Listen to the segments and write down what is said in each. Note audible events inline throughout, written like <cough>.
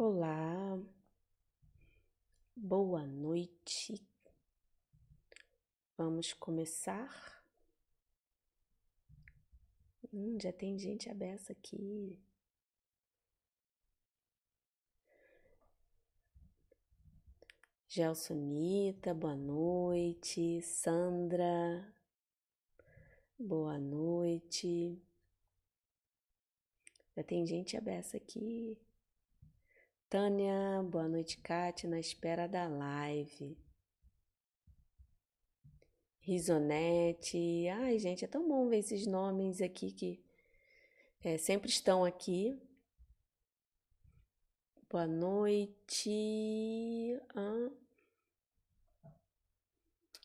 Olá, boa noite. Vamos começar? Hum, já tem gente aberta aqui. Gelsonita, boa noite. Sandra, boa noite. Já tem gente aberta aqui. Tânia, boa noite, Kátia, na espera da live. Risonete, ai gente, é tão bom ver esses nomes aqui que é, sempre estão aqui. Boa noite.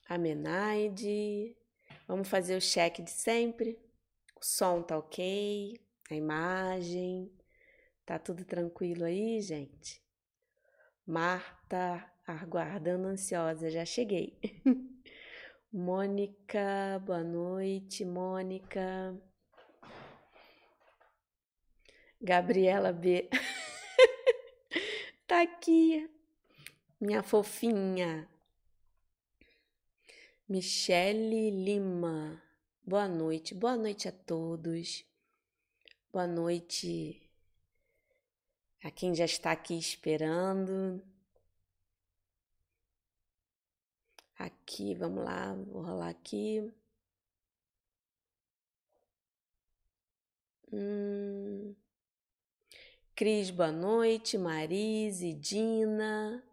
Amenaide. Vamos fazer o check de sempre. O som tá ok, a imagem. Tá tudo tranquilo aí, gente? Marta, aguardando ansiosa, já cheguei. <laughs> Mônica, boa noite, Mônica. Gabriela B. <laughs> tá aqui, minha fofinha. Michele Lima, boa noite, boa noite a todos. Boa noite, a quem já está aqui esperando. Aqui, vamos lá, vou rolar aqui. Hum. Cris, boa noite. Marise, Dina.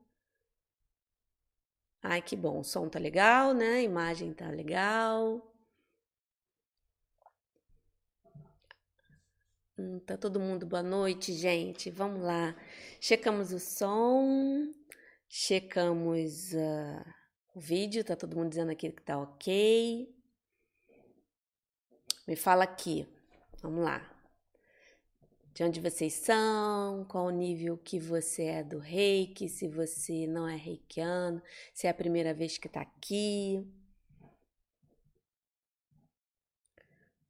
Ai, que bom. O som tá legal, né? A imagem tá legal. Hum, tá todo mundo boa noite, gente. Vamos lá. Checamos o som, checamos uh, o vídeo, tá todo mundo dizendo aqui que tá ok. Me fala aqui. Vamos lá. De onde vocês são, qual o nível que você é do reiki, se você não é reikiano, se é a primeira vez que tá aqui.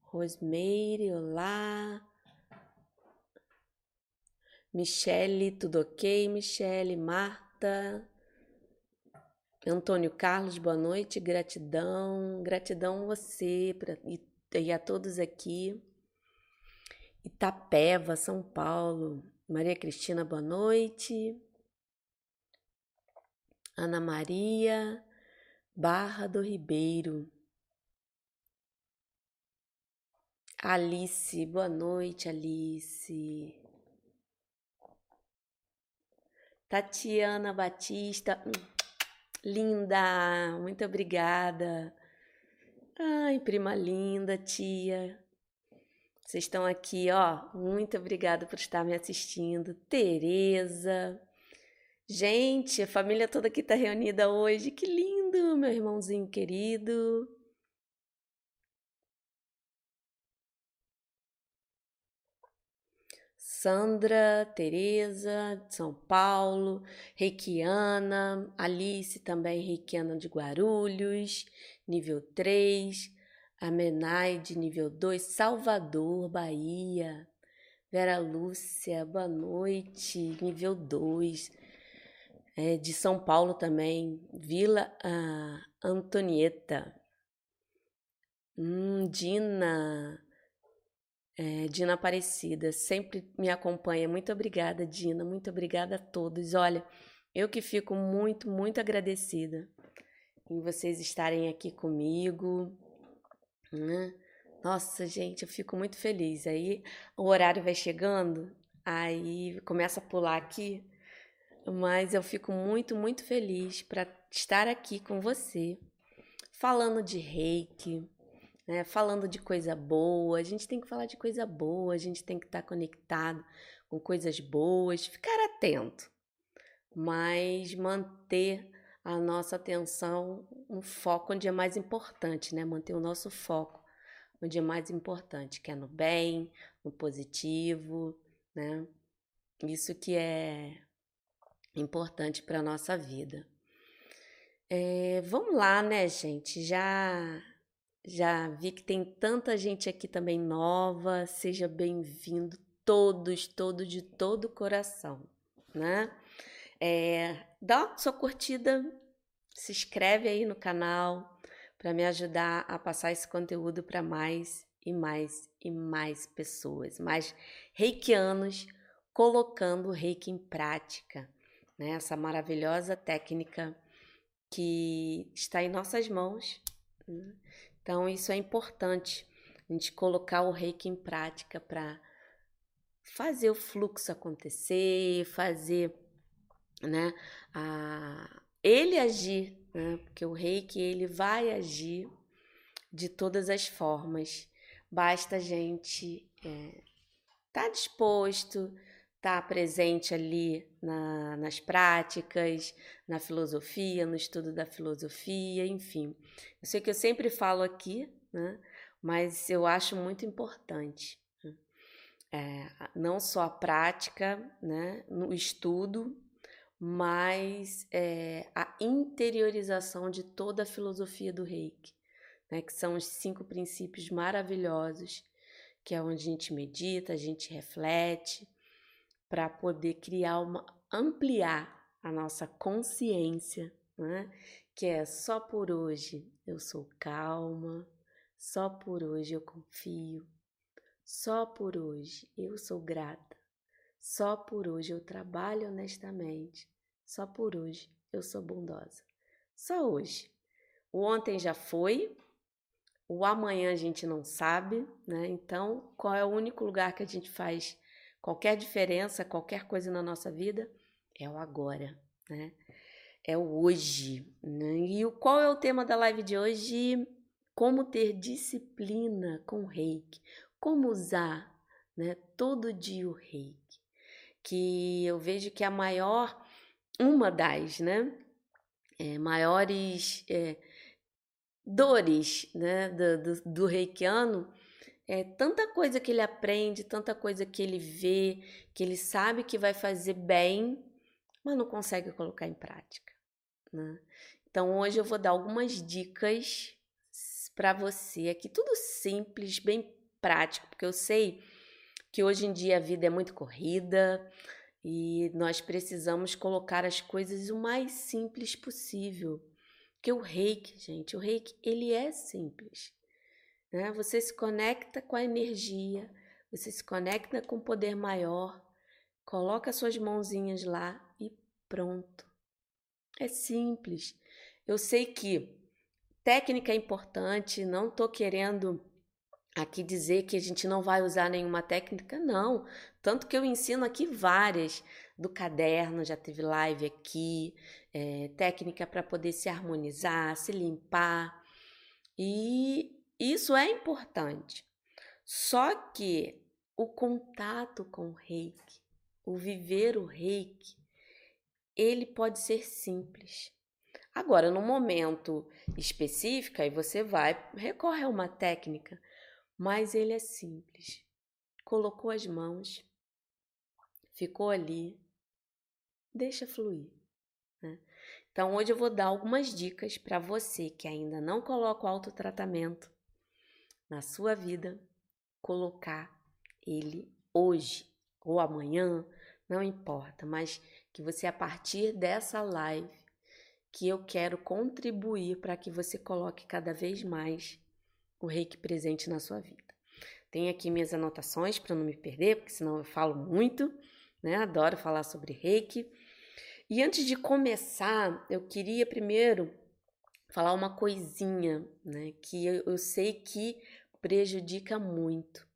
Rosemary, olá. Michele, tudo ok? Michele, Marta, Antônio Carlos, boa noite, gratidão, gratidão a você pra, e, e a todos aqui. Itapeva, São Paulo, Maria Cristina, boa noite. Ana Maria, Barra do Ribeiro. Alice, boa noite, Alice. Tatiana Batista, hum, linda, muito obrigada. Ai, prima linda, tia. Vocês estão aqui, ó. Muito obrigada por estar me assistindo. Tereza. Gente, a família toda aqui está reunida hoje. Que lindo, meu irmãozinho querido. Sandra, Tereza, de São Paulo, Reikiana, Alice também Reikiana de Guarulhos, nível 3, Amenaide, nível 2, Salvador, Bahia, Vera Lúcia, boa noite, nível 2, é, de São Paulo também, Vila ah, Antonieta, hum, Dina, é, Dina Aparecida, sempre me acompanha. Muito obrigada, Dina. Muito obrigada a todos. Olha, eu que fico muito, muito agradecida em vocês estarem aqui comigo. Né? Nossa, gente, eu fico muito feliz. Aí o horário vai chegando, aí começa a pular aqui, mas eu fico muito, muito feliz para estar aqui com você, falando de reiki, né? Falando de coisa boa, a gente tem que falar de coisa boa, a gente tem que estar conectado com coisas boas, ficar atento, mas manter a nossa atenção, um foco onde é mais importante, né? Manter o nosso foco onde é mais importante, que é no bem, no positivo, né? Isso que é importante para a nossa vida. É, vamos lá, né, gente? Já já vi que tem tanta gente aqui também nova. Seja bem-vindo, todos, todos de todo o coração. né? É, dá sua curtida, se inscreve aí no canal para me ajudar a passar esse conteúdo para mais e mais e mais pessoas, mais reikianos colocando o reiki em prática, né? Essa maravilhosa técnica que está em nossas mãos. Né? Então, isso é importante, a gente colocar o reiki em prática para fazer o fluxo acontecer, fazer né, a, ele agir, né, porque o reiki ele vai agir de todas as formas. Basta a gente estar é, tá disposto, estar tá presente ali na, nas práticas, na filosofia, no estudo da filosofia, enfim. Eu sei que eu sempre falo aqui, né, mas eu acho muito importante. Né, é, não só a prática, né, no estudo, mas é, a interiorização de toda a filosofia do reiki, né, que são os cinco princípios maravilhosos, que é onde a gente medita, a gente reflete, para poder criar uma, ampliar a nossa consciência, né, que é só por hoje eu sou calma, só por hoje eu confio, só por hoje eu sou grata. Só por hoje eu trabalho honestamente. Só por hoje eu sou bondosa. Só hoje. O ontem já foi, o amanhã a gente não sabe, né? Então, qual é o único lugar que a gente faz qualquer diferença, qualquer coisa na nossa vida? É o agora, né? É o hoje. Né? E qual é o tema da live de hoje? Como ter disciplina com o reiki. Como usar né, todo dia o reiki que eu vejo que a maior, uma das, né, é, maiores é, dores, né, do, do, do reikiano é tanta coisa que ele aprende, tanta coisa que ele vê, que ele sabe que vai fazer bem, mas não consegue colocar em prática. Né? Então hoje eu vou dar algumas dicas para você aqui, tudo simples, bem prático, porque eu sei que hoje em dia a vida é muito corrida e nós precisamos colocar as coisas o mais simples possível. Que o reiki, gente, o reiki, ele é simples. Né? Você se conecta com a energia, você se conecta com o poder maior, coloca suas mãozinhas lá e pronto. É simples. Eu sei que técnica é importante, não estou querendo aqui dizer que a gente não vai usar nenhuma técnica, não. Tanto que eu ensino aqui várias do caderno, já teve live aqui, é, técnica para poder se harmonizar, se limpar. E isso é importante. Só que o contato com o reiki, o viver o reiki, ele pode ser simples. Agora, no momento específico, aí você vai, recorre a uma técnica mas ele é simples. Colocou as mãos, ficou ali, deixa fluir. Né? Então, hoje eu vou dar algumas dicas para você que ainda não coloca o autotratamento na sua vida, colocar ele hoje ou amanhã, não importa, mas que você, a partir dessa live, que eu quero contribuir para que você coloque cada vez mais o reiki presente na sua vida. Tenho aqui minhas anotações para não me perder, porque senão eu falo muito, né? Adoro falar sobre reiki. E antes de começar, eu queria primeiro falar uma coisinha, né, que eu, eu sei que prejudica muito.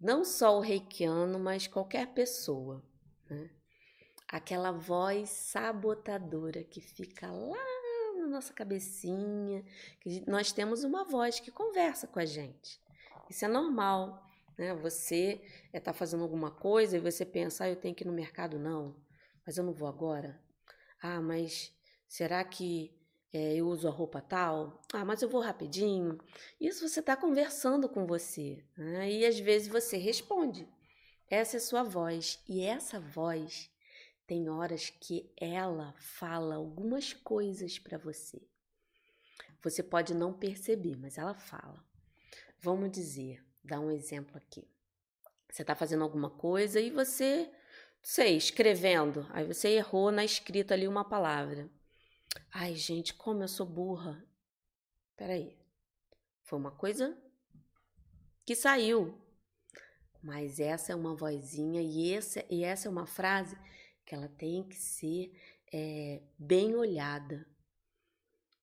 Não só o reikiano, mas qualquer pessoa, né? Aquela voz sabotadora que fica lá na nossa cabecinha, que nós temos uma voz que conversa com a gente. Isso é normal, né? Você está eh, fazendo alguma coisa e você pensa, ah, eu tenho que ir no mercado, não, mas eu não vou agora. Ah, mas será que é, eu uso a roupa tal? Ah, mas eu vou rapidinho. Isso você está conversando com você, né? e às vezes você responde. Essa é sua voz, e essa voz tem horas que ela fala algumas coisas para você. Você pode não perceber, mas ela fala. Vamos dizer, dar um exemplo aqui. Você está fazendo alguma coisa e você sei, escrevendo. Aí você errou na escrita ali uma palavra. Ai, gente, como eu sou burra. Peraí. Foi uma coisa que saiu. Mas essa é uma vozinha e essa, e essa é uma frase que ela tem que ser é, bem olhada.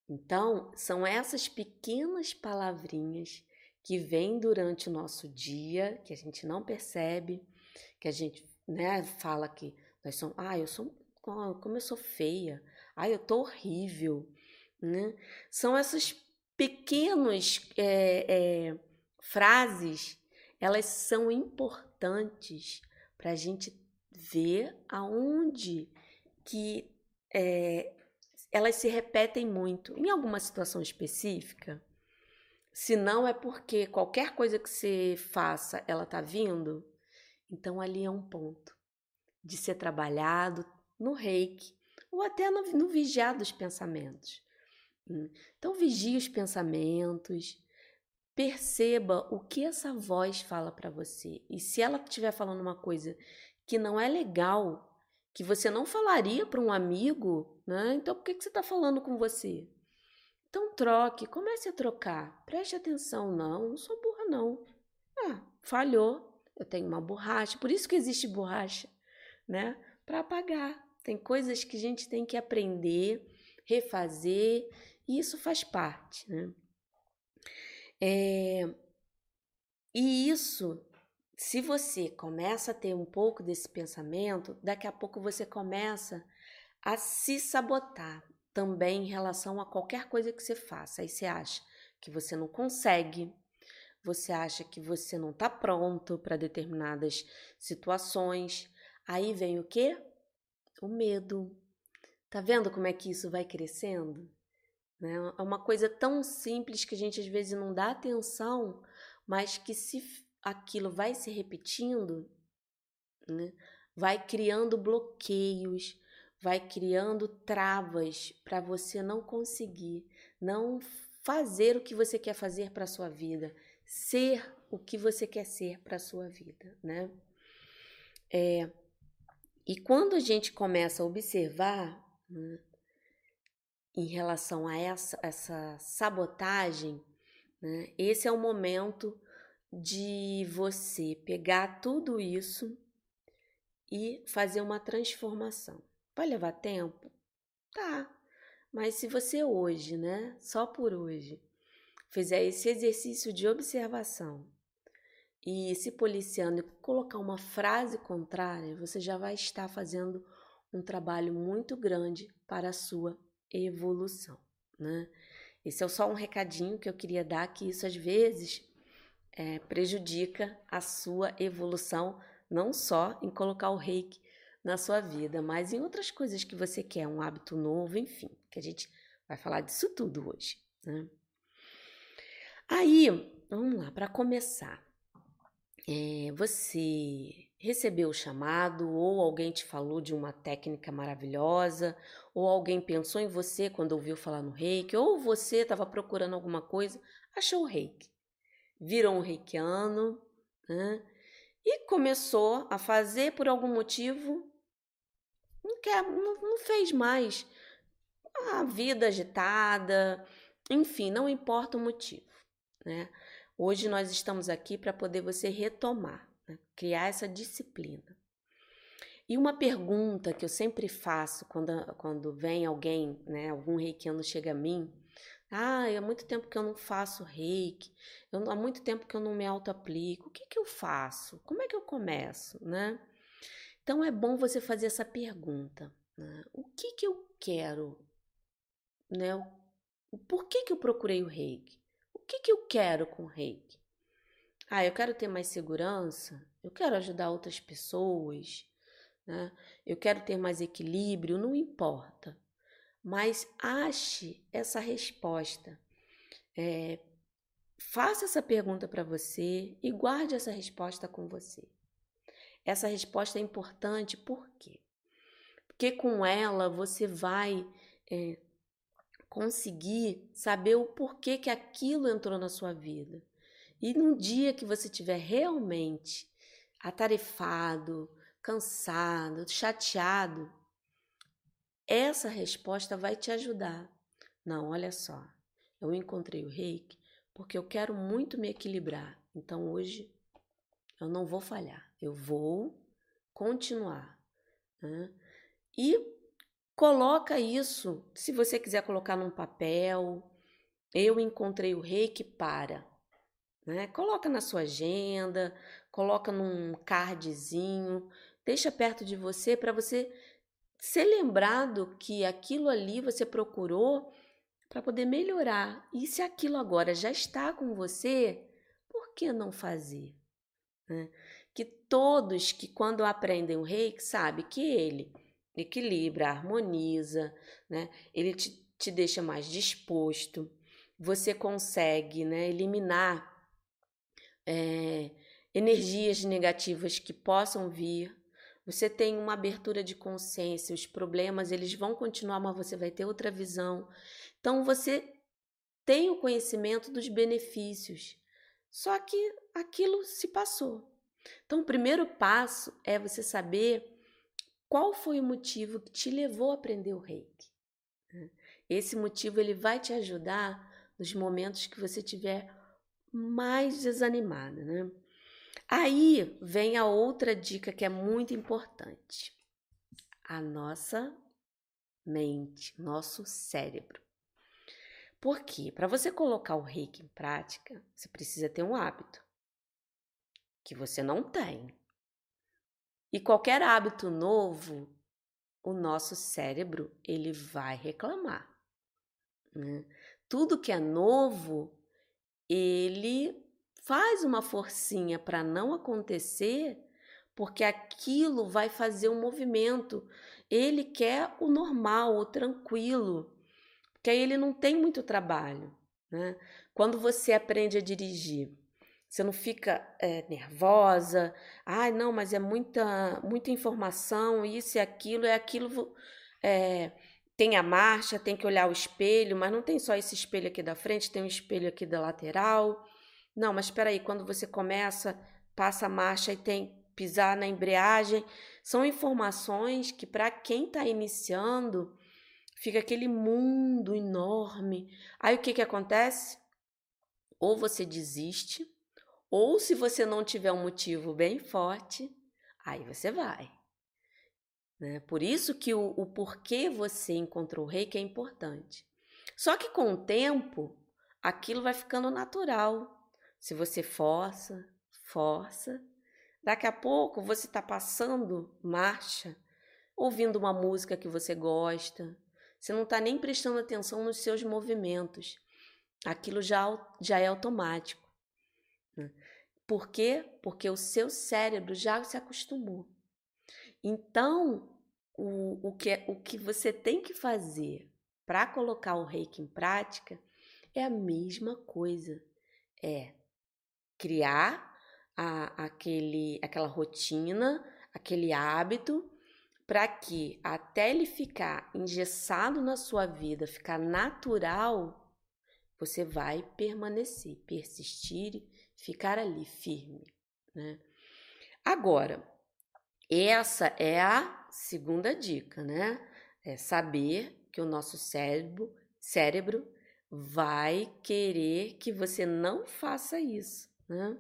Então, são essas pequenas palavrinhas que vêm durante o nosso dia, que a gente não percebe, que a gente né, fala que nós somos, ah, eu sou, como eu sou feia, ah, eu tô horrível, né? São essas pequenas é, é, frases, elas são importantes para a gente ver aonde que é, elas se repetem muito. Em alguma situação específica, se não é porque qualquer coisa que você faça, ela tá vindo, então ali é um ponto de ser trabalhado no reiki ou até no, no vigiar dos pensamentos. Hum, então vigie os pensamentos, perceba o que essa voz fala para você. E se ela estiver falando uma coisa que não é legal, que você não falaria para um amigo, né? Então por que, que você está falando com você? Então troque, comece a trocar. Preste atenção, não, não sou burra, não. Ah, falhou. Eu tenho uma borracha, por isso que existe borracha, né? Para apagar. Tem coisas que a gente tem que aprender, refazer, e isso faz parte, né? É, e isso se você começa a ter um pouco desse pensamento, daqui a pouco você começa a se sabotar também em relação a qualquer coisa que você faça. Aí você acha que você não consegue, você acha que você não está pronto para determinadas situações. Aí vem o quê? O medo. Tá vendo como é que isso vai crescendo? Né? É uma coisa tão simples que a gente às vezes não dá atenção, mas que se aquilo vai se repetindo, né? vai criando bloqueios, vai criando travas para você não conseguir, não fazer o que você quer fazer para sua vida, ser o que você quer ser para sua vida, né? É, e quando a gente começa a observar né, em relação a essa, essa sabotagem, né, esse é o momento de você pegar tudo isso e fazer uma transformação. Vai levar tempo? Tá. Mas se você hoje, né, só por hoje, fizer esse exercício de observação e se policiando e colocar uma frase contrária, você já vai estar fazendo um trabalho muito grande para a sua evolução, né? Esse é só um recadinho que eu queria dar que isso às vezes é, prejudica a sua evolução, não só em colocar o reiki na sua vida, mas em outras coisas que você quer, um hábito novo, enfim, que a gente vai falar disso tudo hoje. Né? Aí, vamos lá, para começar. É, você recebeu o chamado, ou alguém te falou de uma técnica maravilhosa, ou alguém pensou em você quando ouviu falar no reiki, ou você estava procurando alguma coisa, achou o reiki virou um reikiano, né? E começou a fazer por algum motivo, não, quer, não, não fez mais. A vida agitada, enfim, não importa o motivo, né? Hoje nós estamos aqui para poder você retomar, né? criar essa disciplina. E uma pergunta que eu sempre faço quando, quando vem alguém, né, algum reikiano chega a mim, ah, há muito tempo que eu não faço reiki, eu, há muito tempo que eu não me auto-aplico. O que, que eu faço? Como é que eu começo, né? Então é bom você fazer essa pergunta. Né? O que, que eu quero? Né? O, por que, que eu procurei o reiki? Que, que eu quero com o reiki? Ah, eu quero ter mais segurança, eu quero ajudar outras pessoas, né? eu quero ter mais equilíbrio, não importa mas ache essa resposta. É, faça essa pergunta para você e guarde essa resposta com você. Essa resposta é importante por quê? Porque com ela você vai é, conseguir saber o porquê que aquilo entrou na sua vida. E no dia que você estiver realmente atarefado, cansado, chateado, essa resposta vai te ajudar. Não, olha só, eu encontrei o reiki porque eu quero muito me equilibrar. Então hoje eu não vou falhar, eu vou continuar. Né? E coloca isso, se você quiser colocar num papel, eu encontrei o reiki para. Né? Coloca na sua agenda, coloca num cardzinho, deixa perto de você para você ser lembrado que aquilo ali você procurou para poder melhorar. E se aquilo agora já está com você, por que não fazer? Né? Que todos que quando aprendem o reiki sabe que ele equilibra, harmoniza, né? ele te, te deixa mais disposto, você consegue né, eliminar é, energias negativas que possam vir. Você tem uma abertura de consciência, os problemas eles vão continuar, mas você vai ter outra visão. Então você tem o conhecimento dos benefícios. Só que aquilo se passou. Então o primeiro passo é você saber qual foi o motivo que te levou a aprender o Reiki. Né? Esse motivo ele vai te ajudar nos momentos que você tiver mais desanimada, né? Aí vem a outra dica que é muito importante. A nossa mente, nosso cérebro. Por quê? Para você colocar o reiki em prática, você precisa ter um hábito que você não tem. E qualquer hábito novo, o nosso cérebro ele vai reclamar. Né? Tudo que é novo, ele faz uma forcinha para não acontecer, porque aquilo vai fazer um movimento. Ele quer o normal, o tranquilo, porque aí ele não tem muito trabalho. Né? Quando você aprende a dirigir, você não fica é, nervosa, ai, ah, não, mas é muita, muita informação, isso e aquilo, é aquilo. É, tem a marcha, tem que olhar o espelho, mas não tem só esse espelho aqui da frente, tem um espelho aqui da lateral. Não, mas espera aí, quando você começa, passa a marcha e tem pisar na embreagem, são informações que para quem está iniciando fica aquele mundo enorme. Aí o que que acontece? Ou você desiste, ou se você não tiver um motivo bem forte, aí você vai. Né? Por isso que o, o porquê você encontrou o reiki é importante. Só que com o tempo, aquilo vai ficando natural. Se você força, força, daqui a pouco você está passando marcha, ouvindo uma música que você gosta, você não está nem prestando atenção nos seus movimentos. Aquilo já, já é automático. Por quê? Porque o seu cérebro já se acostumou. Então, o, o, que, é, o que você tem que fazer para colocar o reiki em prática é a mesma coisa. É criar a, aquele, aquela rotina, aquele hábito, para que até ele ficar engessado na sua vida, ficar natural, você vai permanecer, persistir, ficar ali firme. Né? Agora, essa é a segunda dica, né? É saber que o nosso cérebro, cérebro vai querer que você não faça isso, né?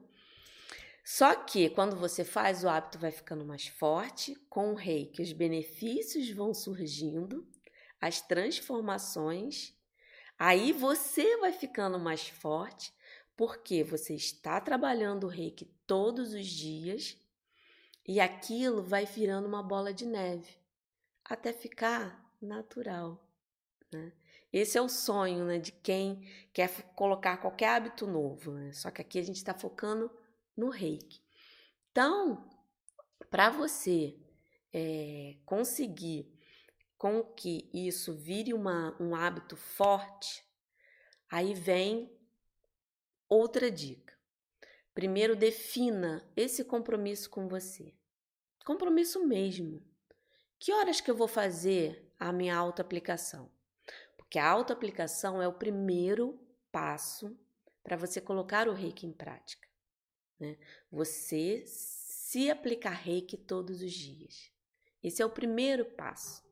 Só que quando você faz, o hábito vai ficando mais forte, com o rei, que os benefícios vão surgindo, as transformações, aí você vai ficando mais forte, porque você está trabalhando o reiki todos os dias e aquilo vai virando uma bola de neve até ficar natural. Né? Esse é o sonho né, de quem quer colocar qualquer hábito novo. Né? Só que aqui a gente está focando no reiki. Então, para você é, conseguir com que isso vire uma, um hábito forte, aí vem outra dica. Primeiro, defina esse compromisso com você. Compromisso mesmo. Que horas que eu vou fazer a minha autoaplicação? Porque a autoaplicação é o primeiro passo para você colocar o reiki em prática. Né? Você se aplicar reiki todos os dias. Esse é o primeiro passo.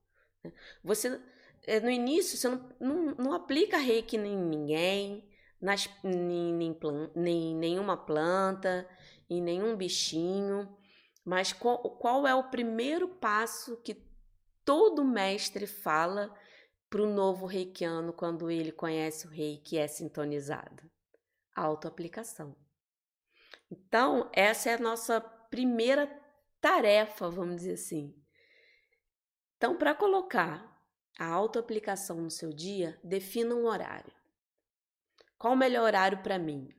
Né? Você, é, no início, você não, não, não aplica reiki em ninguém, nas, em, nem, nem nenhuma planta, em nenhum bichinho. Mas qual, qual é o primeiro passo que todo mestre fala para o novo reikiano quando ele conhece o reiki e é sintonizado? Autoaplicação. Então, essa é a nossa primeira tarefa, vamos dizer assim. Então, para colocar a autoaplicação no seu dia, defina um horário. Qual o melhor horário para mim?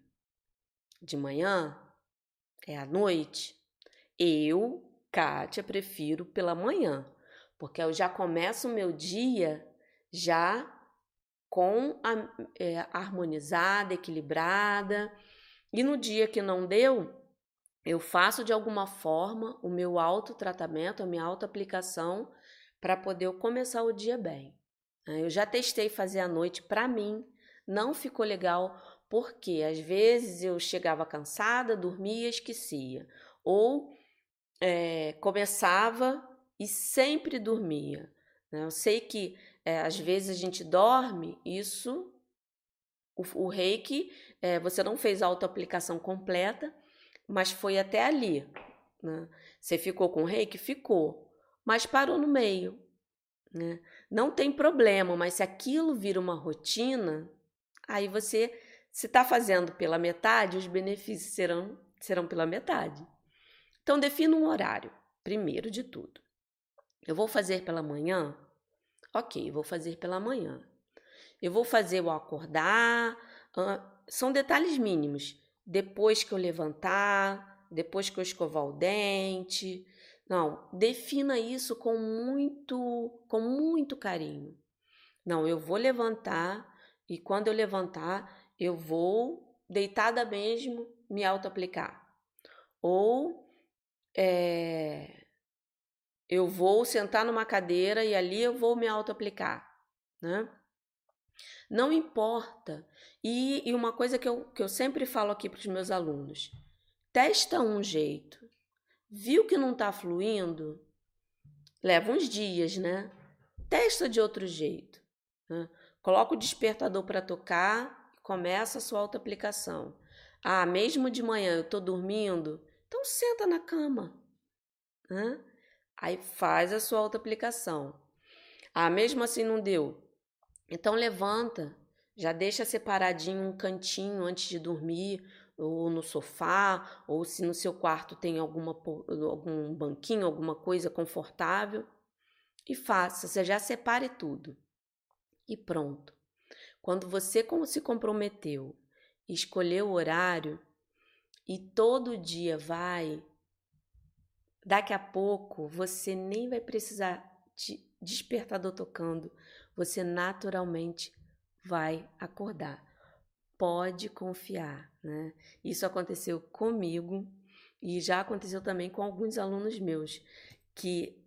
De manhã? É à noite? Eu, Kátia, prefiro pela manhã, porque eu já começo o meu dia já com a, é, harmonizada, equilibrada. E no dia que não deu, eu faço de alguma forma o meu autotratamento, a minha autoaplicação, para poder começar o dia bem. Né? Eu já testei fazer à noite para mim, não ficou legal, porque às vezes eu chegava cansada, dormia, esquecia. Ou é, começava e sempre dormia. Né? Eu sei que é, às vezes a gente dorme, isso, o, o reiki, é, você não fez a autoaplicação completa, mas foi até ali. Né? Você ficou com o reiki? Ficou, mas parou no meio. Né? Não tem problema, mas se aquilo vira uma rotina, aí você, se está fazendo pela metade, os benefícios serão, serão pela metade. Então, defina um horário, primeiro de tudo. Eu vou fazer pela manhã? Ok, vou fazer pela manhã. Eu vou fazer o acordar, são detalhes mínimos. Depois que eu levantar, depois que eu escovar o dente. Não, defina isso com muito, com muito carinho. Não, eu vou levantar e quando eu levantar, eu vou deitada mesmo me auto-aplicar. Ou é, eu vou sentar numa cadeira e ali eu vou me auto-aplicar, né? Não importa. E, e, uma coisa que eu, que eu sempre falo aqui para os meus alunos: testa um jeito, viu que não está fluindo, leva uns dias, né? Testa de outro jeito. Né? Coloca o despertador para tocar e começa a sua auto-aplicação. Ah, mesmo de manhã eu estou dormindo, então senta na cama. Né? Aí faz a sua auto-aplicação. Ah, mesmo assim não deu. Então levanta, já deixa separadinho um cantinho antes de dormir, ou no sofá, ou se no seu quarto tem alguma, algum banquinho, alguma coisa confortável, e faça, você já separe tudo. E pronto. Quando você se comprometeu, escolheu o horário e todo dia vai, daqui a pouco você nem vai precisar de despertador tocando, você naturalmente vai acordar. Pode confiar, né? Isso aconteceu comigo e já aconteceu também com alguns alunos meus que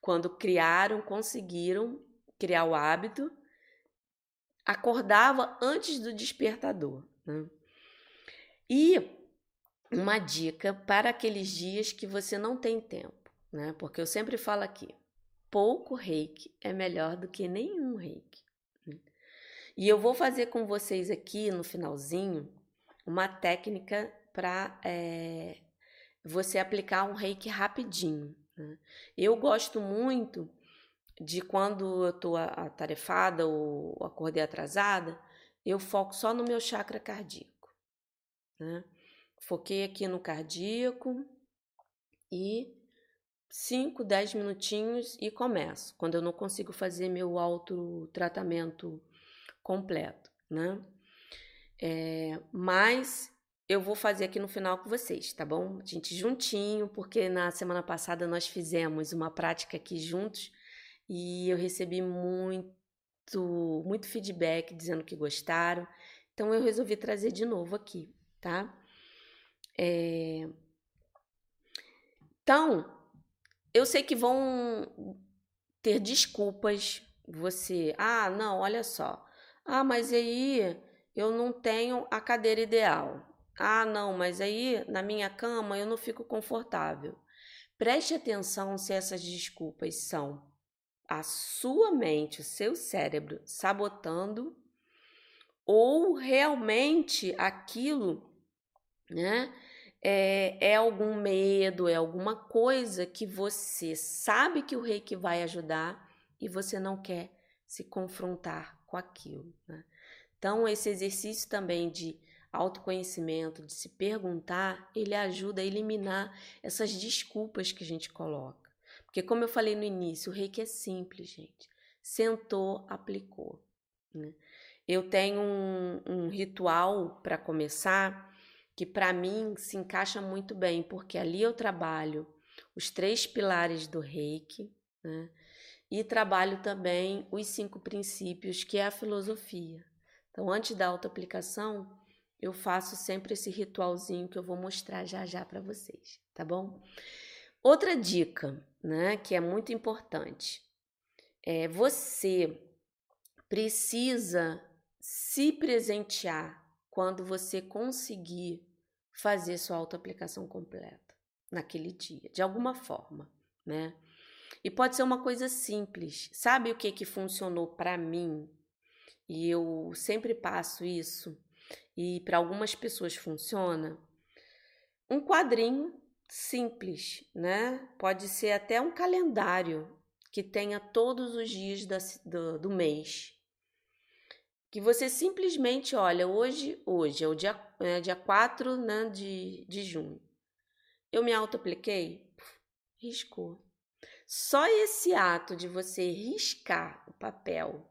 quando criaram, conseguiram criar o hábito, acordava antes do despertador. Né? E uma dica para aqueles dias que você não tem tempo, né? Porque eu sempre falo aqui, pouco reiki é melhor do que nenhum reiki. Né? E eu vou fazer com vocês aqui no finalzinho uma técnica para é, você aplicar um reiki rapidinho. Né? Eu gosto muito de quando eu estou atarefada ou acordei atrasada, eu foco só no meu chakra cardíaco. Né? Foquei aqui no cardíaco e 5, 10 minutinhos e começo, quando eu não consigo fazer meu autotratamento completo, né? É, mas eu vou fazer aqui no final com vocês, tá bom? A gente juntinho, porque na semana passada nós fizemos uma prática aqui juntos e eu recebi muito, muito feedback dizendo que gostaram. Então eu resolvi trazer de novo aqui, tá? É... Então, eu sei que vão ter desculpas. Você, ah, não, olha só. Ah, mas aí eu não tenho a cadeira ideal. Ah, não, mas aí na minha cama eu não fico confortável. Preste atenção se essas desculpas são a sua mente, o seu cérebro sabotando ou realmente aquilo, né? É, é, algum medo, é alguma coisa que você sabe que o reiki vai ajudar e você não quer se confrontar com aquilo. Né? Então, esse exercício também de autoconhecimento, de se perguntar, ele ajuda a eliminar essas desculpas que a gente coloca. Porque, como eu falei no início, o reiki é simples, gente. Sentou, aplicou. Né? Eu tenho um, um ritual para começar que, para mim, se encaixa muito bem, porque ali eu trabalho os três pilares do reiki, né? E trabalho também os cinco princípios, que é a filosofia. Então, antes da autoaplicação, eu faço sempre esse ritualzinho que eu vou mostrar já já para vocês, tá bom? Outra dica, né, que é muito importante, é você precisa se presentear quando você conseguir fazer sua autoaplicação completa naquele dia, de alguma forma, né? E pode ser uma coisa simples. Sabe o que que funcionou para mim? E eu sempre passo isso e para algumas pessoas funciona. Um quadrinho simples, né? Pode ser até um calendário que tenha todos os dias da, do, do mês. Que você simplesmente olha, hoje, hoje é o dia, é, dia 4 né, de, de junho. Eu me auto-apliquei? Riscou. Só esse ato de você riscar o papel,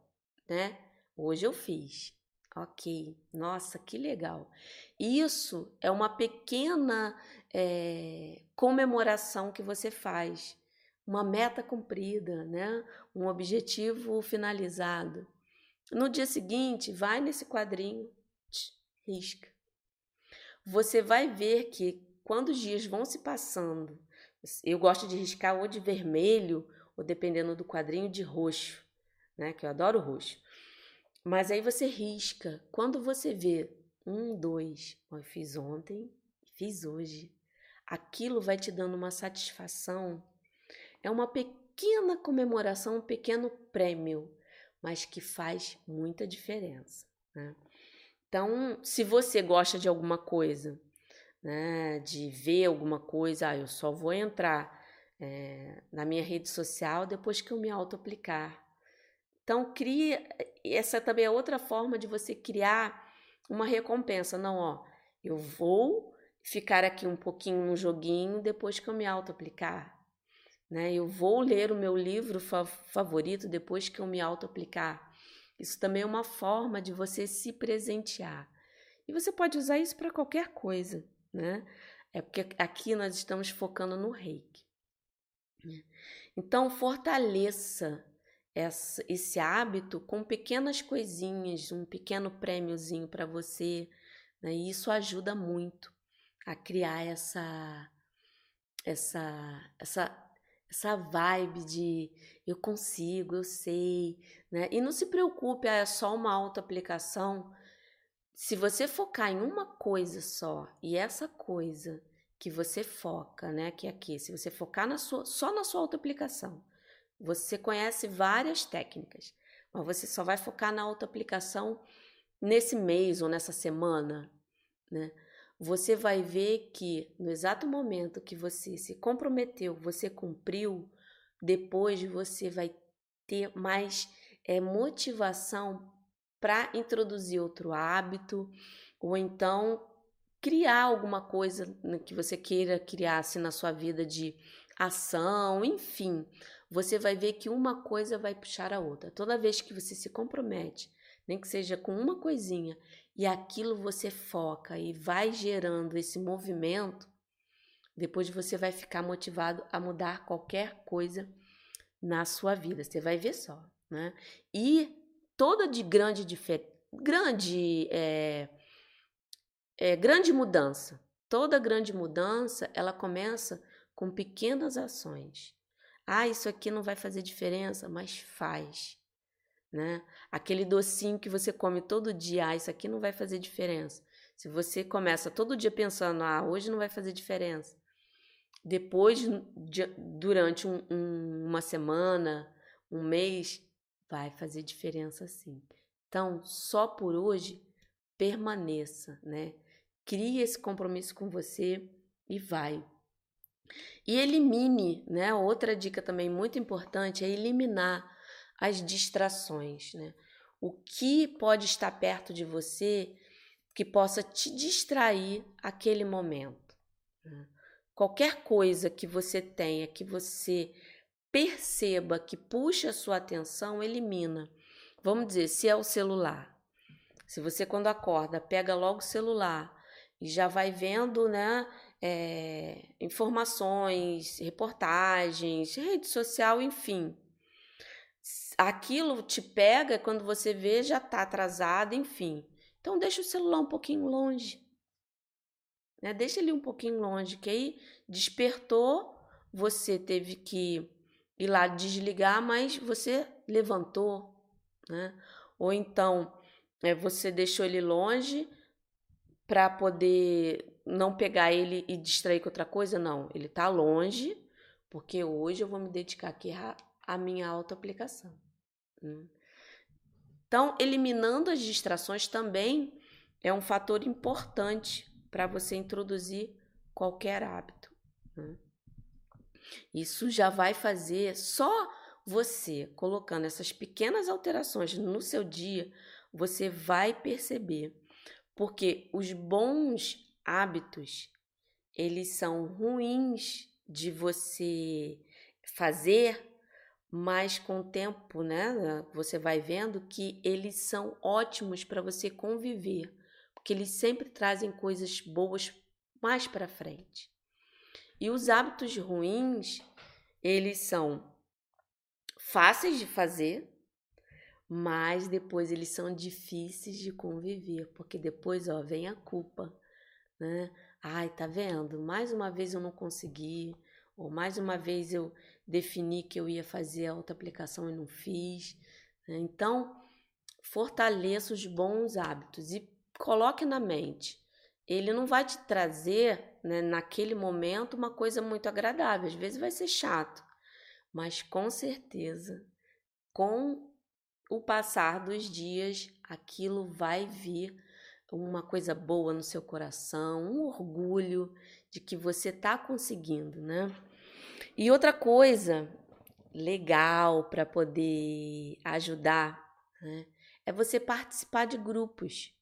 né? Hoje eu fiz. Ok, nossa, que legal. Isso é uma pequena é, comemoração que você faz, uma meta cumprida, né? um objetivo finalizado. No dia seguinte, vai nesse quadrinho, tch, risca. Você vai ver que quando os dias vão se passando, eu gosto de riscar ou de vermelho, ou dependendo do quadrinho, de roxo, né? Que eu adoro roxo. Mas aí você risca. Quando você vê um, dois, eu fiz ontem, fiz hoje. Aquilo vai te dando uma satisfação. É uma pequena comemoração, um pequeno prêmio, mas que faz muita diferença. Né? Então, se você gosta de alguma coisa, né, de ver alguma coisa, ah, eu só vou entrar é, na minha rede social depois que eu me auto-aplicar. Então, cria. Essa também é outra forma de você criar uma recompensa. Não, ó, eu vou ficar aqui um pouquinho no joguinho depois que eu me auto-aplicar. Né? Eu vou ler o meu livro fa favorito depois que eu me auto-aplicar. Isso também é uma forma de você se presentear. E você pode usar isso para qualquer coisa, né? É porque aqui nós estamos focando no reiki. Né? Então, fortaleça esse hábito com pequenas coisinhas, um pequeno prêmiozinho para você, né? E isso ajuda muito a criar essa essa essa essa vibe de eu consigo, eu sei, né? E não se preocupe, é só uma autoaplicação. Se você focar em uma coisa só e essa coisa que você foca, né, que é aqui, se você focar na sua, só na sua autoaplicação, você conhece várias técnicas, mas você só vai focar na autoaplicação nesse mês ou nessa semana, né? Você vai ver que no exato momento que você se comprometeu, você cumpriu, depois você vai ter mais é, motivação para introduzir outro hábito ou então criar alguma coisa que você queira criar assim, na sua vida de ação, enfim, você vai ver que uma coisa vai puxar a outra. Toda vez que você se compromete, nem que seja com uma coisinha, e aquilo você foca e vai gerando esse movimento, depois você vai ficar motivado a mudar qualquer coisa na sua vida. Você vai ver só, né? E toda de grande grande é, é, grande mudança, toda grande mudança, ela começa com pequenas ações. Ah, isso aqui não vai fazer diferença, mas faz. Né? Aquele docinho que você come todo dia, ah, isso aqui não vai fazer diferença. Se você começa todo dia pensando, ah, hoje não vai fazer diferença. Depois, de, durante um, um, uma semana, um mês, vai fazer diferença sim. Então, só por hoje, permaneça, né? Crie esse compromisso com você e vai. E elimine, né? Outra dica também muito importante é eliminar as distrações, né? O que pode estar perto de você que possa te distrair aquele momento. Né? Qualquer coisa que você tenha, que você perceba que puxa a sua atenção, elimina. Vamos dizer, se é o celular. Se você, quando acorda, pega logo o celular e já vai vendo, né? É, informações, reportagens, rede social, enfim. Aquilo te pega quando você vê, já está atrasado, enfim. Então deixa o celular um pouquinho longe. Né? Deixa ele um pouquinho longe, que aí despertou, você teve que ir lá desligar, mas você levantou, né? Ou então é, você deixou ele longe, para poder não pegar ele e distrair com outra coisa, não. Ele está longe, porque hoje eu vou me dedicar aqui à minha autoaplicação. Né? Então, eliminando as distrações também é um fator importante para você introduzir qualquer hábito. Né? Isso já vai fazer só você colocando essas pequenas alterações no seu dia, você vai perceber porque os bons hábitos, eles são ruins de você fazer, mas com o tempo, né, você vai vendo que eles são ótimos para você conviver, porque eles sempre trazem coisas boas mais para frente. E os hábitos ruins, eles são fáceis de fazer, mas depois eles são difíceis de conviver, porque depois, ó, vem a culpa, né? Ai, tá vendo? Mais uma vez eu não consegui, ou mais uma vez eu defini que eu ia fazer a outra aplicação e não fiz. Né? Então, fortaleça os bons hábitos e coloque na mente. Ele não vai te trazer, né, naquele momento, uma coisa muito agradável. Às vezes vai ser chato, mas com certeza, com o passar dos dias, aquilo vai vir uma coisa boa no seu coração, um orgulho de que você está conseguindo, né? E outra coisa legal para poder ajudar né, é você participar de grupos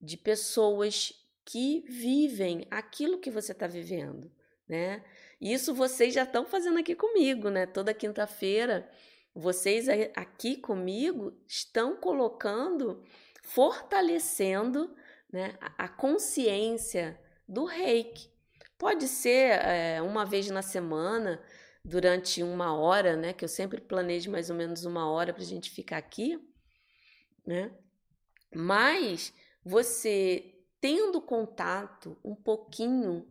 de pessoas que vivem aquilo que você está vivendo, né? Isso vocês já estão fazendo aqui comigo, né? Toda quinta-feira vocês aqui comigo estão colocando, fortalecendo né, a consciência do reiki. Pode ser é, uma vez na semana, durante uma hora, né? Que eu sempre planejo mais ou menos uma hora para a gente ficar aqui, né? Mas você tendo contato um pouquinho,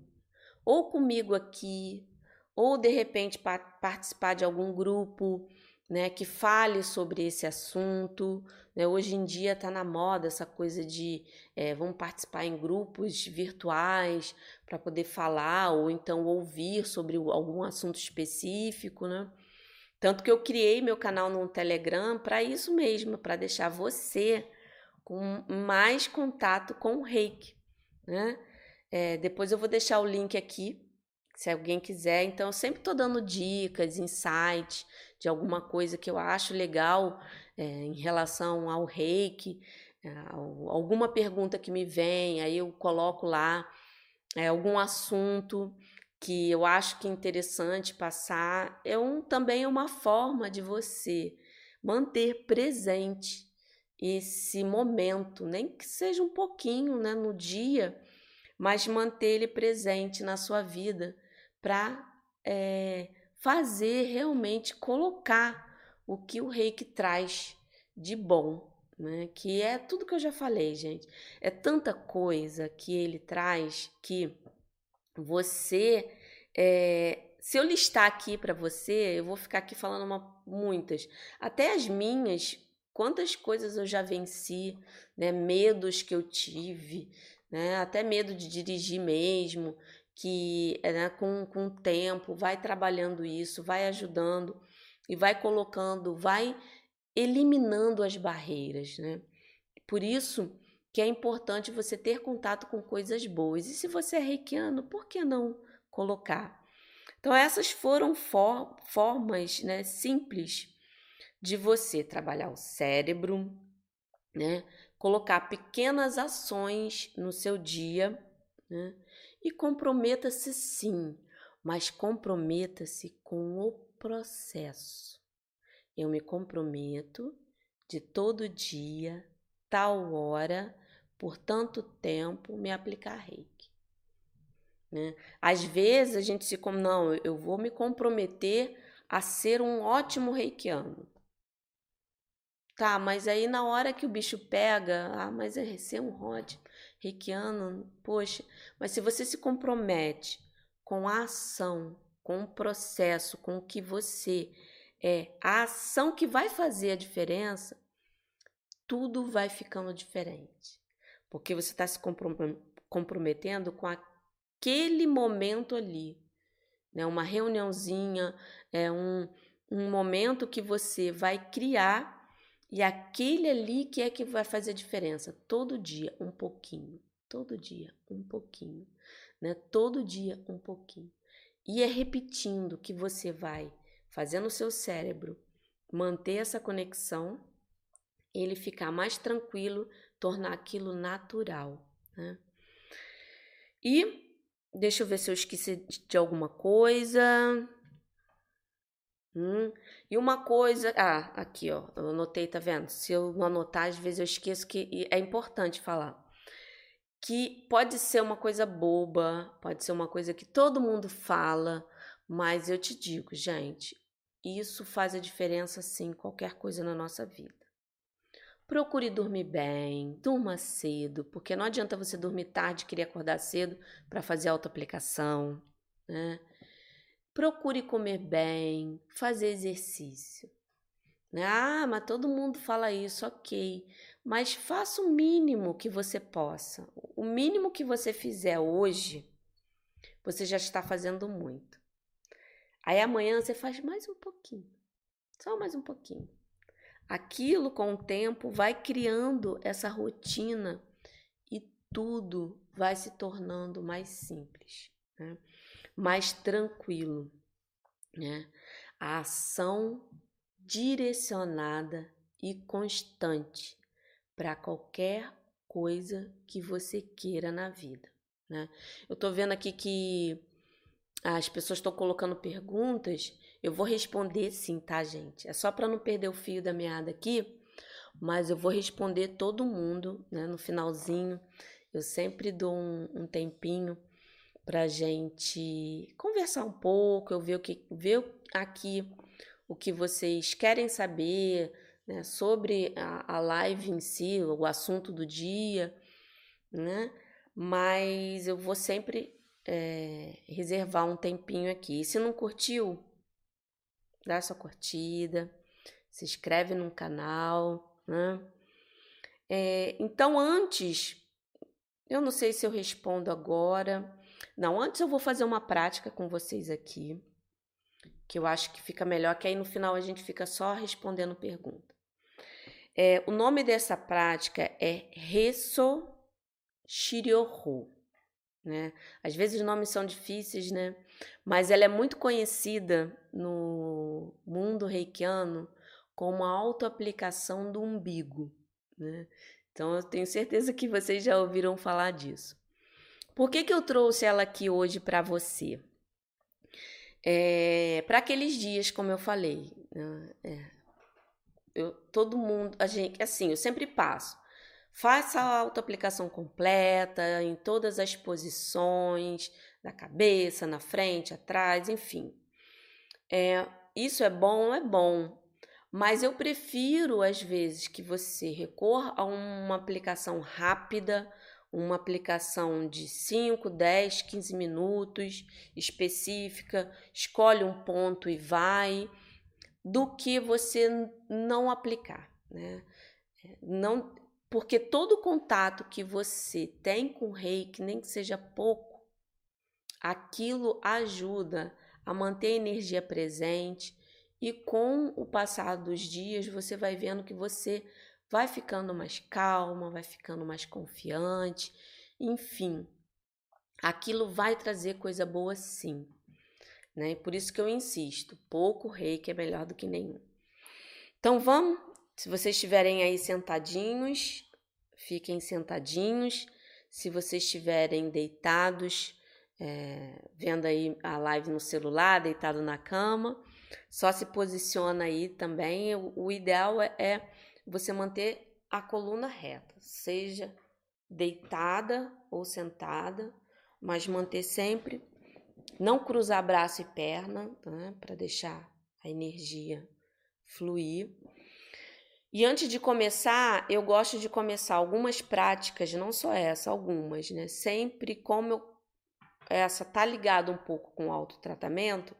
ou comigo aqui, ou de repente participar de algum grupo, né, que fale sobre esse assunto. Né? Hoje em dia está na moda essa coisa de é, vamos participar em grupos virtuais para poder falar ou então ouvir sobre algum assunto específico, né? Tanto que eu criei meu canal no Telegram para isso mesmo, para deixar você com mais contato com o reiki, né? É, depois eu vou deixar o link aqui se alguém quiser. Então, eu sempre estou dando dicas, insights de alguma coisa que eu acho legal é, em relação ao reiki, é, alguma pergunta que me vem, aí eu coloco lá é, algum assunto que eu acho que é interessante passar. É um, também é uma forma de você manter presente esse momento, nem que seja um pouquinho né, no dia, mas manter ele presente na sua vida para é, fazer realmente colocar o que o reiki traz de bom, né? Que é tudo que eu já falei, gente. É tanta coisa que ele traz que você, é, se eu listar aqui para você, eu vou ficar aqui falando uma, muitas, até as minhas. Quantas coisas eu já venci, né? Medos que eu tive, né? Até medo de dirigir mesmo, que né, com, com o tempo vai trabalhando isso, vai ajudando e vai colocando, vai eliminando as barreiras, né? Por isso que é importante você ter contato com coisas boas. E se você é reikiano, por que não colocar? Então, essas foram for formas né, simples de você trabalhar o cérebro, né? Colocar pequenas ações no seu dia, né? E comprometa-se sim, mas comprometa-se com o processo. Eu me comprometo de todo dia, tal hora, por tanto tempo, me aplicar reiki. Né? Às vezes a gente se como, não, eu vou me comprometer a ser um ótimo reikiano. Tá, mas aí na hora que o bicho pega, ah, mas é ser um rod reikiano, poxa, mas se você se compromete com a ação, com o processo, com o que você é, a ação que vai fazer a diferença, tudo vai ficando diferente. Porque você está se comprometendo com aquele momento ali. Né? Uma reuniãozinha, é um, um momento que você vai criar e aquele ali que é que vai fazer a diferença. Todo dia, um pouquinho. Todo dia, um pouquinho. Né? Todo dia, um pouquinho. E é repetindo que você vai fazendo o seu cérebro manter essa conexão, ele ficar mais tranquilo, tornar aquilo natural. Né? E deixa eu ver se eu esqueci de alguma coisa. Hum. E uma coisa. Ah, aqui, ó. Eu anotei, tá vendo? Se eu não anotar, às vezes eu esqueço que é importante falar. Que pode ser uma coisa boba, pode ser uma coisa que todo mundo fala, mas eu te digo, gente, isso faz a diferença sim, qualquer coisa na nossa vida. Procure dormir bem, durma cedo, porque não adianta você dormir tarde e querer acordar cedo para fazer autoaplicação, né? Procure comer bem, fazer exercício. Né? Ah, mas todo mundo fala isso, ok. Mas faça o mínimo que você possa. O mínimo que você fizer hoje, você já está fazendo muito. Aí amanhã você faz mais um pouquinho, só mais um pouquinho. Aquilo com o tempo vai criando essa rotina e tudo vai se tornando mais simples. Né? Mais tranquilo, né? A ação direcionada e constante para qualquer coisa que você queira na vida, né? Eu tô vendo aqui que as pessoas estão colocando perguntas, eu vou responder sim, tá, gente? É só para não perder o fio da meada aqui, mas eu vou responder todo mundo, né? No finalzinho, eu sempre dou um, um tempinho para gente conversar um pouco, eu ver o que ver aqui o que vocês querem saber né, sobre a, a live em si, o assunto do dia, né? Mas eu vou sempre é, reservar um tempinho aqui. E se não curtiu, dá sua curtida, se inscreve no canal, né? É, então, antes, eu não sei se eu respondo agora, não, antes eu vou fazer uma prática com vocês aqui, que eu acho que fica melhor, que aí no final a gente fica só respondendo pergunta. É, o nome dessa prática é Reso Shiryoho. Né? Às vezes os nomes são difíceis, né? Mas ela é muito conhecida no mundo reikiano como a autoaplicação do umbigo, né? Então eu tenho certeza que vocês já ouviram falar disso. Por que, que eu trouxe ela aqui hoje para você? É, para aqueles dias, como eu falei, né? é, eu, todo mundo, a gente, assim, eu sempre passo. Faça a autoaplicação completa em todas as posições, na cabeça, na frente, atrás, enfim. É, isso é bom, é bom, mas eu prefiro, às vezes, que você recorra a uma aplicação rápida, uma aplicação de 5, 10, 15 minutos específica, escolhe um ponto e vai, do que você não aplicar, né? Não, Porque todo contato que você tem com o reiki, nem que seja pouco, aquilo ajuda a manter a energia presente e com o passar dos dias você vai vendo que você vai ficando mais calma, vai ficando mais confiante, enfim, aquilo vai trazer coisa boa sim. Né? Por isso que eu insisto, pouco reiki é melhor do que nenhum. Então vamos, se vocês estiverem aí sentadinhos, fiquem sentadinhos. Se vocês estiverem deitados, é, vendo aí a live no celular, deitado na cama, só se posiciona aí também. O, o ideal é, é você manter a coluna reta, seja deitada ou sentada, mas manter sempre, não cruzar braço e perna, né, para deixar a energia fluir. E antes de começar, eu gosto de começar algumas práticas, não só essa, algumas, né? Sempre como eu, essa tá ligada um pouco com o autotratamento,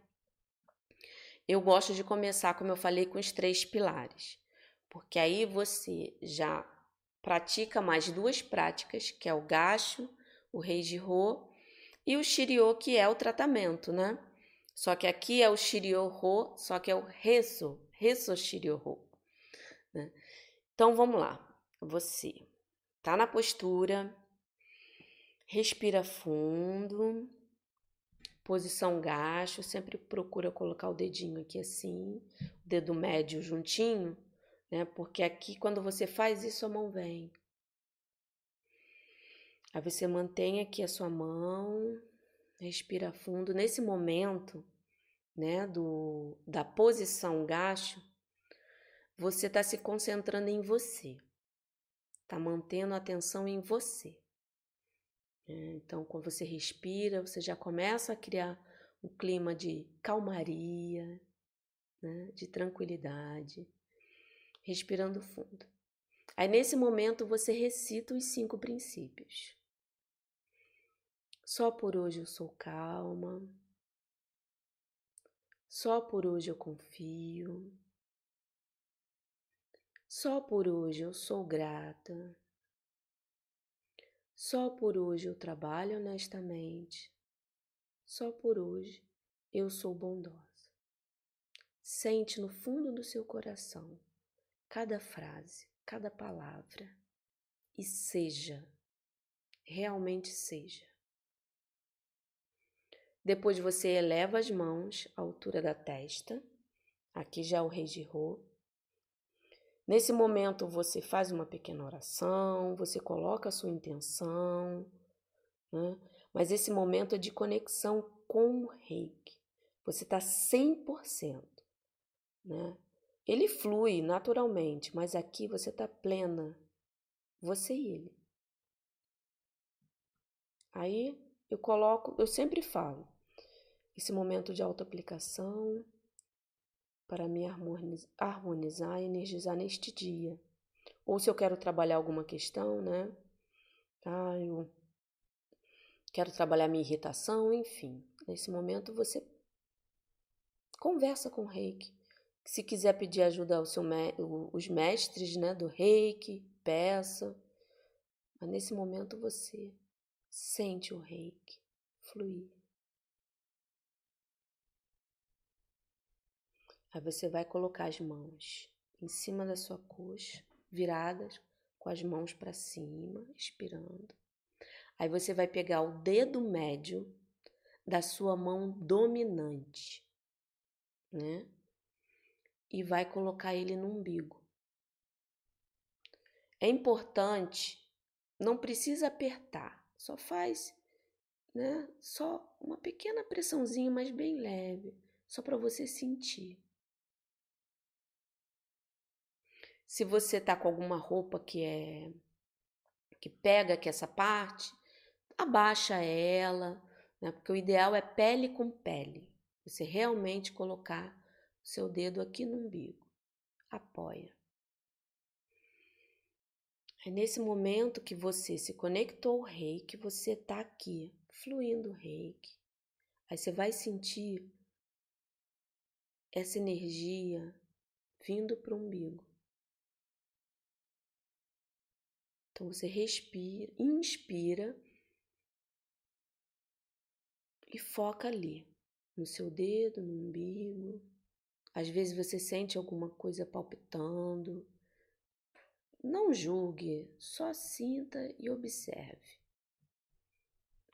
eu gosto de começar, como eu falei, com os três pilares. Porque aí você já pratica mais duas práticas, que é o gacho, o rei de ro e o shiryo, que é o tratamento, né? Só que aqui é o shiryo ro, só que é o reso, reso shiryo ro. Né? Então vamos lá. Você tá na postura, respira fundo, posição gacho, sempre procura colocar o dedinho aqui assim, o dedo médio juntinho, né? Porque aqui quando você faz isso a mão vem. Aí você mantém aqui a sua mão, respira fundo. Nesse momento, né, do da posição gacho, você está se concentrando em você, está mantendo a atenção em você. É, então, quando você respira, você já começa a criar um clima de calmaria, né, de tranquilidade, respirando fundo. Aí, nesse momento, você recita os cinco princípios. Só por hoje eu sou calma. Só por hoje eu confio. Só por hoje eu sou grata. Só por hoje eu trabalho honestamente. Só por hoje eu sou bondosa. Sente no fundo do seu coração cada frase, cada palavra e seja, realmente seja. Depois você eleva as mãos à altura da testa. Aqui já é o rei de Rô. Nesse momento, você faz uma pequena oração, você coloca a sua intenção, né? mas esse momento é de conexão com o reiki. Você está 100%. Né? Ele flui naturalmente, mas aqui você está plena, você e ele. Aí eu coloco, eu sempre falo, esse momento de autoaplicação, para me harmonizar e energizar neste dia. Ou se eu quero trabalhar alguma questão, né? Ah, eu quero trabalhar minha irritação, enfim. Nesse momento você conversa com o reiki. Se quiser pedir ajuda aos os mestres né, do reiki, peça. Mas nesse momento você sente o reiki fluir. Aí você vai colocar as mãos em cima da sua coxa, viradas, com as mãos para cima, expirando. Aí você vai pegar o dedo médio da sua mão dominante, né? E vai colocar ele no umbigo. É importante, não precisa apertar, só faz, né? Só uma pequena pressãozinha, mas bem leve, só para você sentir. Se você tá com alguma roupa que é que pega aqui essa parte, abaixa ela, né? Porque o ideal é pele com pele. Você realmente colocar seu dedo aqui no umbigo. Apoia. É nesse momento que você se conectou ao reiki, você tá aqui, fluindo o reiki. Aí você vai sentir essa energia vindo para o umbigo. Então você respira, inspira e foca ali, no seu dedo, no umbigo. Às vezes você sente alguma coisa palpitando. Não julgue, só sinta e observe.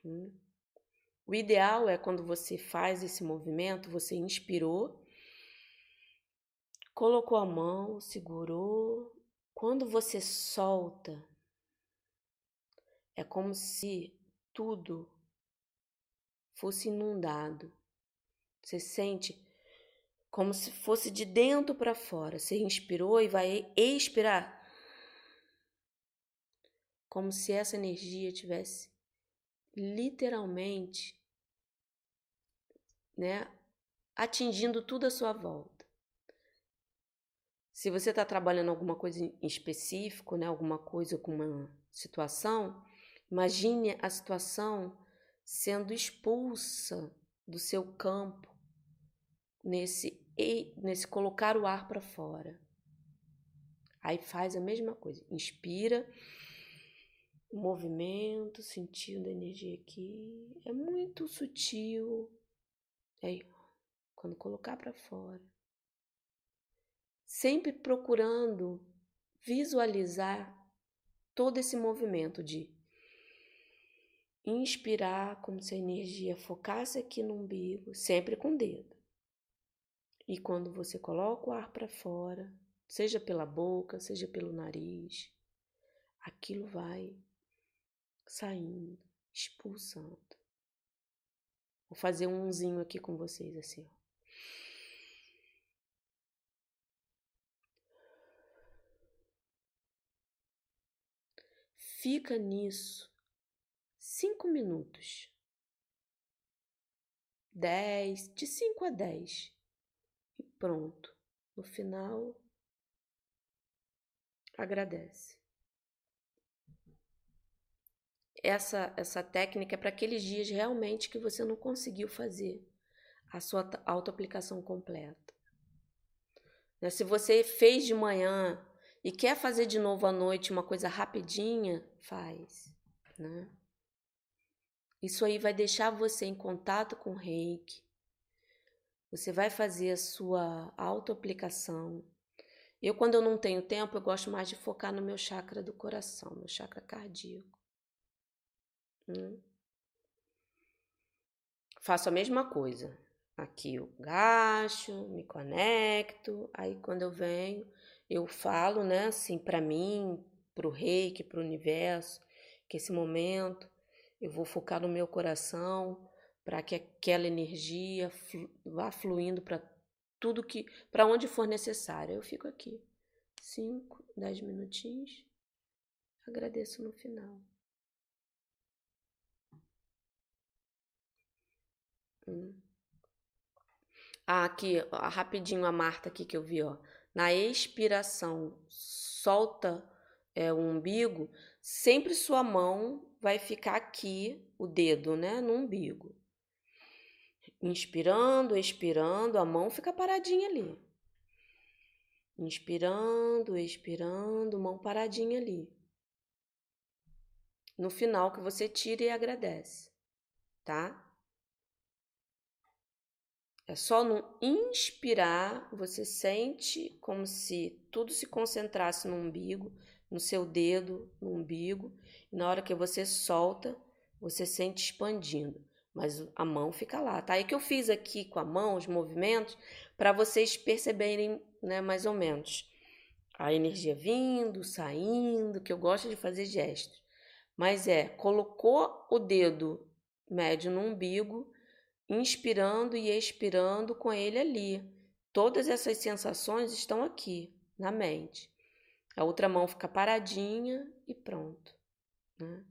Hum? O ideal é quando você faz esse movimento, você inspirou, colocou a mão, segurou. Quando você solta, é como se tudo fosse inundado. Você sente como se fosse de dentro para fora. Você inspirou e vai expirar. Como se essa energia tivesse literalmente né, atingindo tudo à sua volta. Se você está trabalhando alguma coisa em específico, né, alguma coisa com uma situação, imagine a situação sendo expulsa do seu campo nesse nesse colocar o ar para fora. Aí faz a mesma coisa, inspira movimento, sentindo a energia aqui. É muito sutil. Aí, quando colocar para fora. Sempre procurando visualizar todo esse movimento de inspirar como se a energia focasse aqui no umbigo, sempre com o dedo. E quando você coloca o ar para fora, seja pela boca, seja pelo nariz, aquilo vai saindo, expulsando. Vou fazer um umzinho aqui com vocês, assim, ó. Fica nisso cinco minutos. Dez, de cinco a dez. Pronto. No final, agradece essa, essa técnica é para aqueles dias realmente que você não conseguiu fazer a sua autoaplicação completa. Né? Se você fez de manhã e quer fazer de novo à noite uma coisa rapidinha, faz. Né? Isso aí vai deixar você em contato com o reiki. Você vai fazer a sua autoaplicação. Eu, quando eu não tenho tempo, eu gosto mais de focar no meu chakra do coração, no chakra cardíaco. Hum. Faço a mesma coisa. Aqui eu gasto, me conecto, aí quando eu venho, eu falo, né, assim, para mim, para o reiki, para o universo, que esse momento eu vou focar no meu coração para que aquela energia flu vá fluindo para tudo que, para onde for necessário. Eu fico aqui, cinco, dez minutinhos, agradeço no final. Hum. Ah, aqui, ó, rapidinho a Marta aqui que eu vi, ó. Na expiração, solta é, o umbigo, sempre sua mão vai ficar aqui, o dedo, né, no umbigo. Inspirando, expirando, a mão fica paradinha ali. Inspirando, expirando, mão paradinha ali. No final que você tira e agradece, tá? É só no inspirar, você sente como se tudo se concentrasse no umbigo, no seu dedo, no umbigo, e na hora que você solta, você sente expandindo, mas a mão fica lá, tá? É que eu fiz aqui com a mão os movimentos para vocês perceberem, né, mais ou menos a energia vindo, saindo, que eu gosto de fazer gestos. Mas é, colocou o dedo médio no umbigo, inspirando e expirando com ele ali. Todas essas sensações estão aqui, na mente. A outra mão fica paradinha e pronto. Né?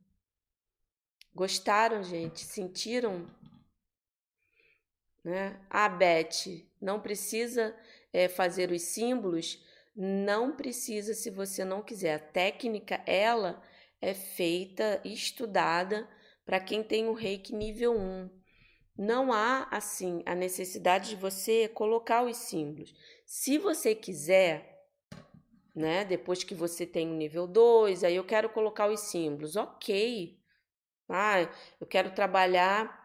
Gostaram, gente? Sentiram? Né? A Beth não precisa é, fazer os símbolos, não precisa se você não quiser. A técnica, ela é feita, estudada para quem tem o reiki nível 1 não há assim a necessidade de você colocar os símbolos. Se você quiser, né? Depois que você tem o nível 2, aí eu quero colocar os símbolos. Ok. Ah, eu quero trabalhar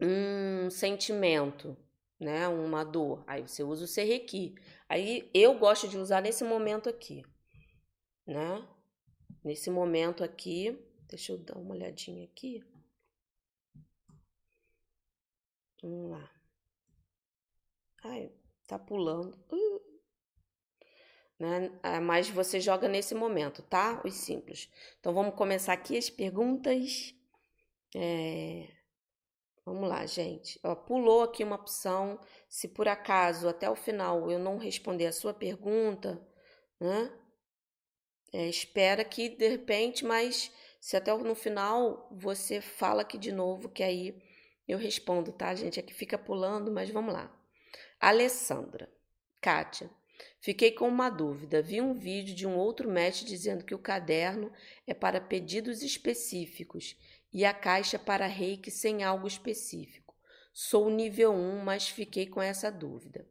um sentimento, né? Uma dor. Aí você usa o serrequi. Aí eu gosto de usar nesse momento aqui, né? Nesse momento aqui, deixa eu dar uma olhadinha aqui. Vamos lá. Ai, tá pulando. Uh. Né? Ah, mas você joga nesse momento, tá? Os simples. Então vamos começar aqui as perguntas. É... Vamos lá, gente. Ó, pulou aqui uma opção. Se por acaso até o final eu não responder a sua pergunta, né? É, espera que de repente, mas se até no final você fala aqui de novo, que aí eu respondo, tá, gente? Aqui fica pulando, mas vamos lá. Alessandra, Kátia, fiquei com uma dúvida. Vi um vídeo de um outro mestre dizendo que o caderno é para pedidos específicos e a caixa para reiki sem algo específico. Sou nível 1, mas fiquei com essa dúvida.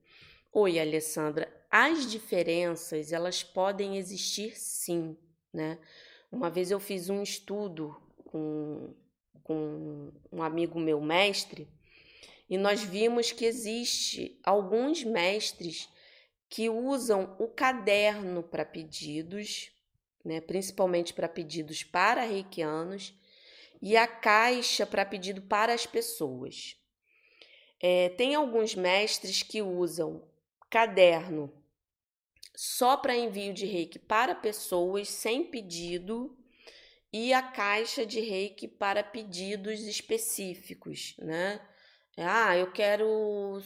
Oi, Alessandra. As diferenças, elas podem existir sim, né? Uma vez eu fiz um estudo com, com um amigo meu mestre e nós vimos que existe alguns mestres que usam o caderno para pedidos, né, principalmente para pedidos para reikianos, e a caixa para pedido para as pessoas. É, tem alguns mestres que usam caderno só para envio de reiki para pessoas sem pedido e a caixa de reiki para pedidos específicos, né? Ah, eu quero.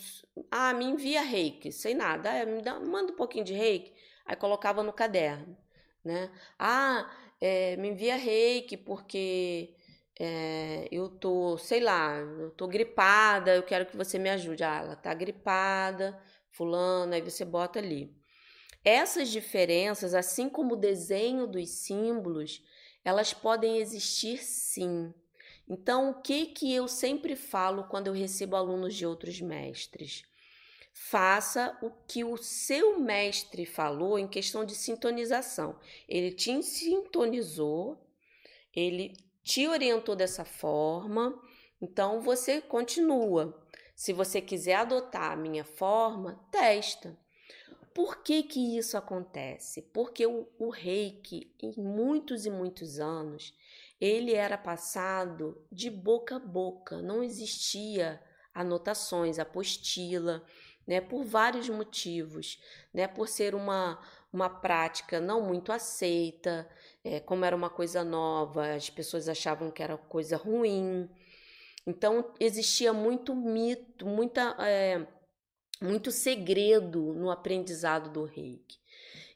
Ah, me envia reiki, sem nada. Ah, me dá, manda um pouquinho de reiki. Aí colocava no caderno, né? Ah, é, me envia reiki porque é, eu tô, sei lá, eu tô gripada, eu quero que você me ajude. Ah, ela tá gripada, fulano, aí você bota ali. Essas diferenças, assim como o desenho dos símbolos, elas podem existir sim. Então, o que que eu sempre falo quando eu recebo alunos de outros mestres? Faça o que o seu mestre falou em questão de sintonização. Ele te sintonizou, ele te orientou dessa forma, então você continua. Se você quiser adotar a minha forma, testa. Por que, que isso acontece? Porque o, o reiki, em muitos e muitos anos, ele era passado de boca a boca, não existia anotações, apostila, né, por vários motivos, né, por ser uma, uma prática não muito aceita, é, como era uma coisa nova, as pessoas achavam que era coisa ruim. Então existia muito mito, muita é, muito segredo no aprendizado do reiki.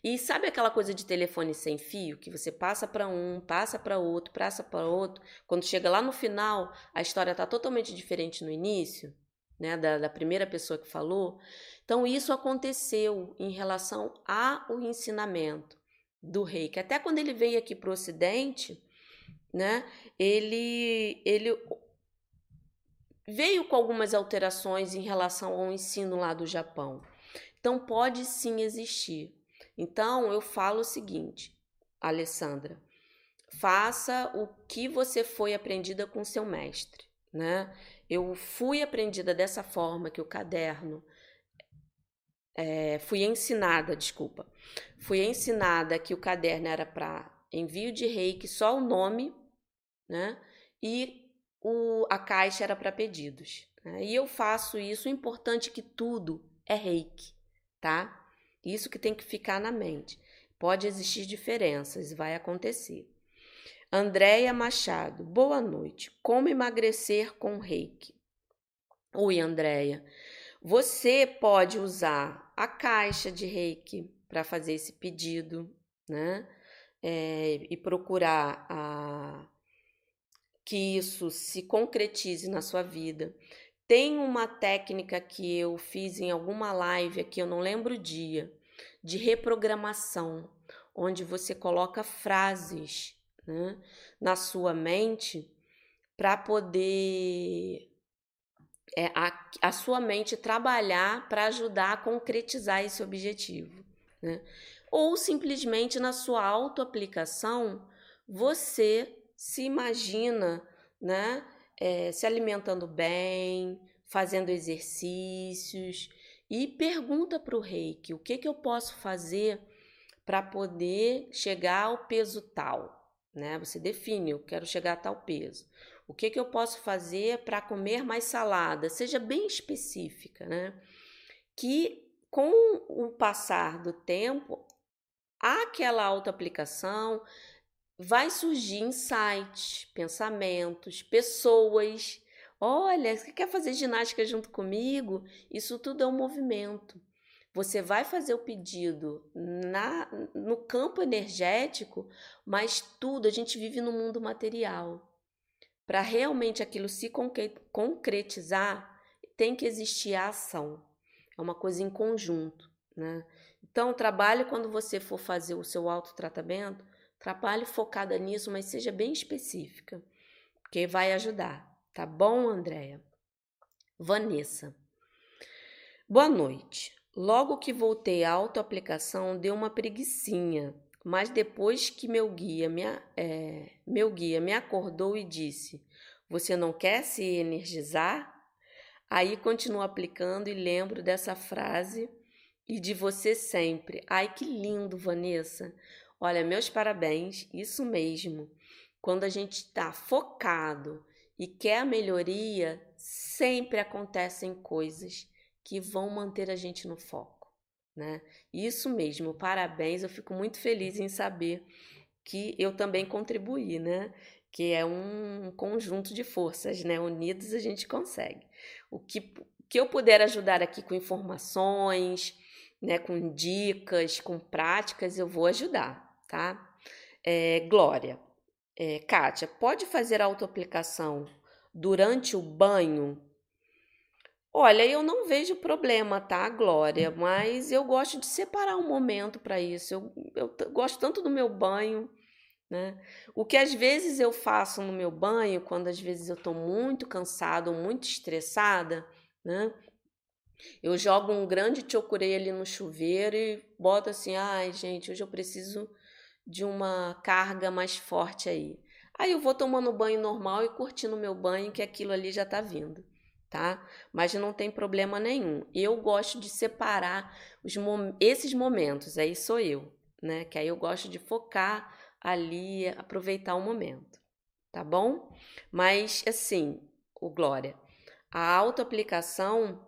E sabe aquela coisa de telefone sem fio que você passa para um, passa para outro, passa para outro, quando chega lá no final, a história está totalmente diferente no início, né, da, da primeira pessoa que falou. Então isso aconteceu em relação ao ensinamento do reiki. Até quando ele veio aqui para o Ocidente, né, ele ele veio com algumas alterações em relação ao ensino lá do Japão. Então, pode sim existir. Então, eu falo o seguinte, Alessandra, faça o que você foi aprendida com seu mestre, né? Eu fui aprendida dessa forma que o caderno é, fui ensinada, desculpa, fui ensinada que o caderno era para envio de reiki, só o nome, né? E o, a caixa era para pedidos. Né? E eu faço isso. O importante é que tudo é reiki, tá? Isso que tem que ficar na mente. Pode existir diferenças, vai acontecer. Andréia Machado, boa noite. Como emagrecer com reiki? Oi, Andréia. Você pode usar a caixa de reiki para fazer esse pedido, né? É, e procurar a que isso se concretize na sua vida. Tem uma técnica que eu fiz em alguma live aqui, eu não lembro o dia, de reprogramação, onde você coloca frases né, na sua mente para poder é, a, a sua mente trabalhar para ajudar a concretizar esse objetivo. Né? ou simplesmente na sua autoaplicação você se imagina, né, é, se alimentando bem, fazendo exercícios e pergunta para o reiki o que, que eu posso fazer para poder chegar ao peso tal, né? Você define, eu quero chegar a tal peso. O que, que eu posso fazer para comer mais salada? Seja bem específica, né? Que com o passar do tempo, aquela autoaplicação vai surgir insights, pensamentos, pessoas. Olha, você quer fazer ginástica junto comigo? Isso tudo é um movimento. Você vai fazer o pedido na, no campo energético, mas tudo, a gente vive no mundo material. Para realmente aquilo se concretizar, tem que existir a ação. É uma coisa em conjunto, né? Então, trabalhe quando você for fazer o seu autotratamento, trabalhe focada nisso, mas seja bem específica, porque vai ajudar. Tá bom, Andréia? Vanessa. Boa noite. Logo que voltei à autoaplicação, deu uma preguiçinha mas depois que meu guia me, é, meu guia me acordou e disse: Você não quer se energizar? Aí continuo aplicando e lembro dessa frase e de você sempre. Ai, que lindo, Vanessa! Olha, meus parabéns, isso mesmo. Quando a gente está focado e quer a melhoria, sempre acontecem coisas que vão manter a gente no foco né? Isso mesmo, parabéns, eu fico muito feliz em saber que eu também contribuí, né? Que é um conjunto de forças, né? Unidos a gente consegue. O que, que eu puder ajudar aqui com informações, né? Com dicas, com práticas, eu vou ajudar, tá? É, Glória, é, Kátia, pode fazer autoaplicação durante o banho Olha, eu não vejo problema, tá, Glória? Mas eu gosto de separar um momento para isso. Eu, eu gosto tanto do meu banho, né? O que às vezes eu faço no meu banho, quando às vezes eu estou muito cansada ou muito estressada, né? Eu jogo um grande chocurei ali no chuveiro e boto assim, ai, gente, hoje eu preciso de uma carga mais forte aí. Aí eu vou tomando banho normal e curtindo o meu banho, que aquilo ali já tá vindo tá? Mas não tem problema nenhum. Eu gosto de separar mom esses momentos, aí sou eu, né? Que aí eu gosto de focar ali, aproveitar o momento, tá bom? Mas assim, o Glória, a autoaplicação,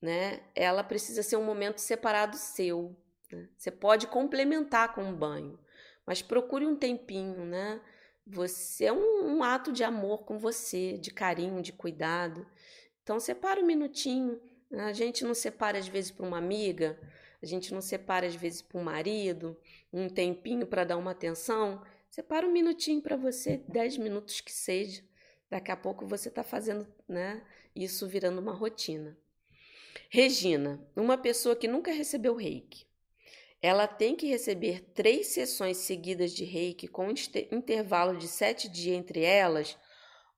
né? Ela precisa ser um momento separado seu. Né? Você pode complementar com um banho, mas procure um tempinho, né? Você é um, um ato de amor com você, de carinho, de cuidado. Então, separa um minutinho. Né? A gente não separa, às vezes, para uma amiga, a gente não separa, às vezes, para um marido, um tempinho para dar uma atenção. Separa um minutinho para você, dez minutos que seja. Daqui a pouco você está fazendo né, isso virando uma rotina. Regina, uma pessoa que nunca recebeu reiki, ela tem que receber três sessões seguidas de reiki com intervalo de sete dias entre elas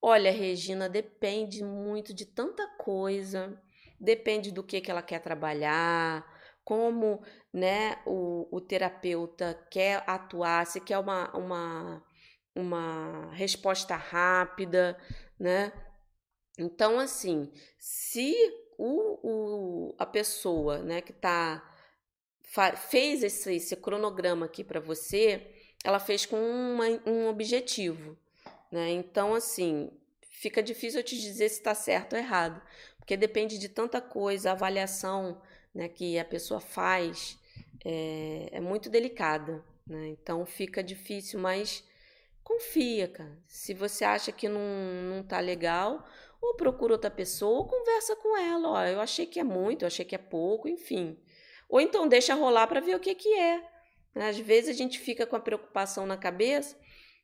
Olha, Regina, depende muito de tanta coisa, depende do que, que ela quer trabalhar, como né, o, o terapeuta quer atuar, se quer uma, uma, uma resposta rápida, né? Então, assim, se o, o, a pessoa né, que tá, fez esse, esse cronograma aqui para você, ela fez com uma, um objetivo. Né? Então, assim, fica difícil eu te dizer se está certo ou errado, porque depende de tanta coisa, a avaliação né, que a pessoa faz é, é muito delicada. Né? Então, fica difícil, mas confia, cara. Se você acha que não, não tá legal, ou procura outra pessoa, ou conversa com ela. Ó, eu achei que é muito, eu achei que é pouco, enfim. Ou então deixa rolar para ver o que, que é. Às vezes a gente fica com a preocupação na cabeça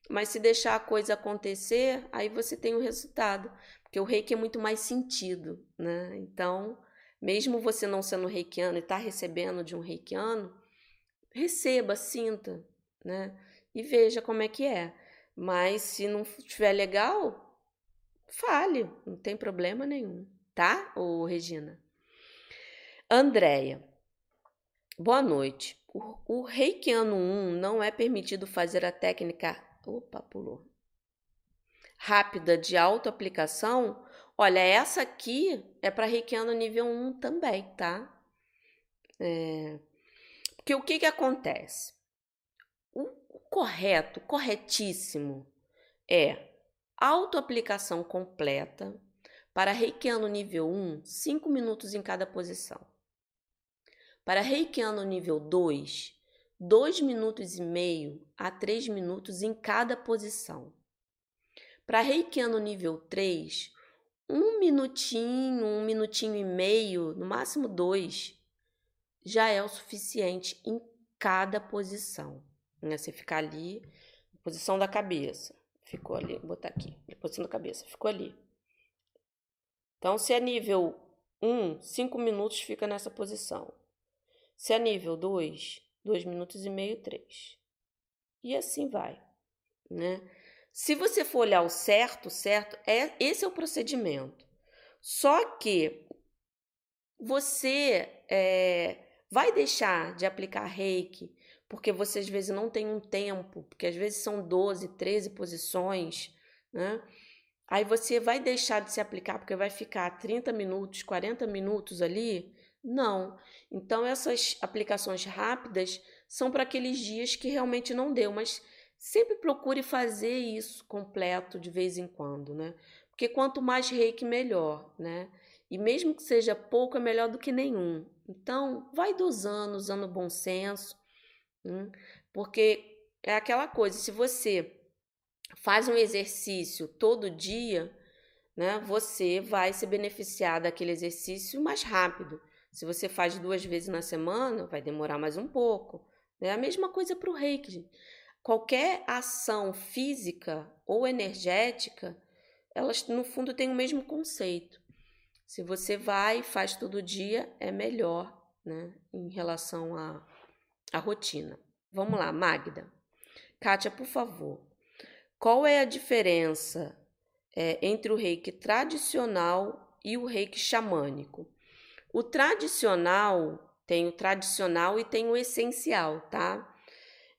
mas se deixar a coisa acontecer, aí você tem o resultado. Porque o reiki é muito mais sentido, né? Então, mesmo você não sendo reikiano e tá recebendo de um reikiano, receba, sinta, né? E veja como é que é. Mas se não estiver legal, fale, não tem problema nenhum, tá? Ô, Regina. Andréia, Boa noite. O, o Reikiano 1 não é permitido fazer a técnica. Opa, pulou. Rápida de autoaplicação. Olha, essa aqui é para Reikiano nível 1 também, tá? É... Porque o que, que acontece? O, correto, corretíssimo, é autoaplicação completa para Reikiano nível 1, 5 minutos em cada posição. Para Reikiano nível 2, 2 minutos e meio a 3 minutos em cada posição. Para Reikiano nível 3, um minutinho, um minutinho e meio, no máximo dois, já é o suficiente em cada posição. Né? Você ficar ali, posição da cabeça, ficou ali, vou botar aqui, posição da cabeça, ficou ali. Então, se é nível 1, 5 minutos fica nessa posição. Se é nível 2, 2 minutos e meio, 3. E assim vai, né? Se você for olhar o certo, certo, é esse é o procedimento. Só que você é, vai deixar de aplicar reiki porque você às vezes não tem um tempo, porque às vezes são 12, 13 posições, né? Aí você vai deixar de se aplicar porque vai ficar 30 minutos, 40 minutos ali? Não. Então, essas aplicações rápidas são para aqueles dias que realmente não deu, mas sempre procure fazer isso completo de vez em quando, né? Porque quanto mais reiki, melhor, né? E mesmo que seja pouco, é melhor do que nenhum. Então, vai dosando, usando bom senso, hein? porque é aquela coisa, se você faz um exercício todo dia, né, você vai se beneficiar daquele exercício mais rápido. Se você faz duas vezes na semana, vai demorar mais um pouco. É a mesma coisa para o reiki. Qualquer ação física ou energética, elas no fundo têm o mesmo conceito. Se você vai e faz todo dia, é melhor né, em relação à, à rotina. Vamos lá, Magda. Kátia, por favor, qual é a diferença é, entre o reiki tradicional e o reiki xamânico? O tradicional tem o tradicional e tem o essencial, tá?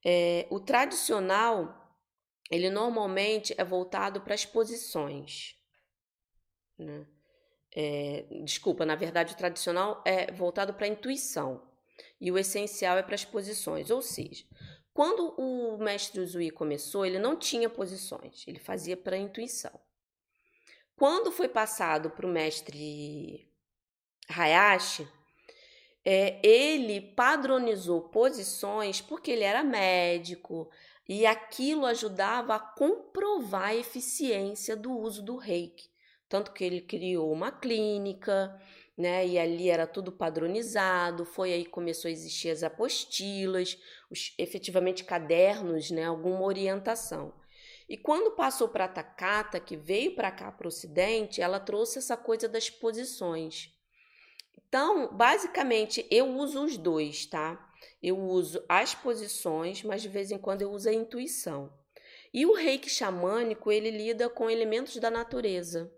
É, o tradicional, ele normalmente é voltado para as posições, né? É, desculpa, na verdade, o tradicional é voltado para a intuição e o essencial é para as posições. Ou seja, quando o mestre Uzui começou, ele não tinha posições, ele fazia para a intuição. Quando foi passado para o mestre Hayashi, é, ele padronizou posições porque ele era médico e aquilo ajudava a comprovar a eficiência do uso do reiki. Tanto que ele criou uma clínica, né? E ali era tudo padronizado. Foi aí que começou a existir as apostilas, os efetivamente cadernos, né? Alguma orientação. E quando passou para a Takata, que veio para cá, para o Ocidente, ela trouxe essa coisa das posições. Então, basicamente, eu uso os dois, tá? Eu uso as posições, mas de vez em quando eu uso a intuição. E o reiki xamânico, ele lida com elementos da natureza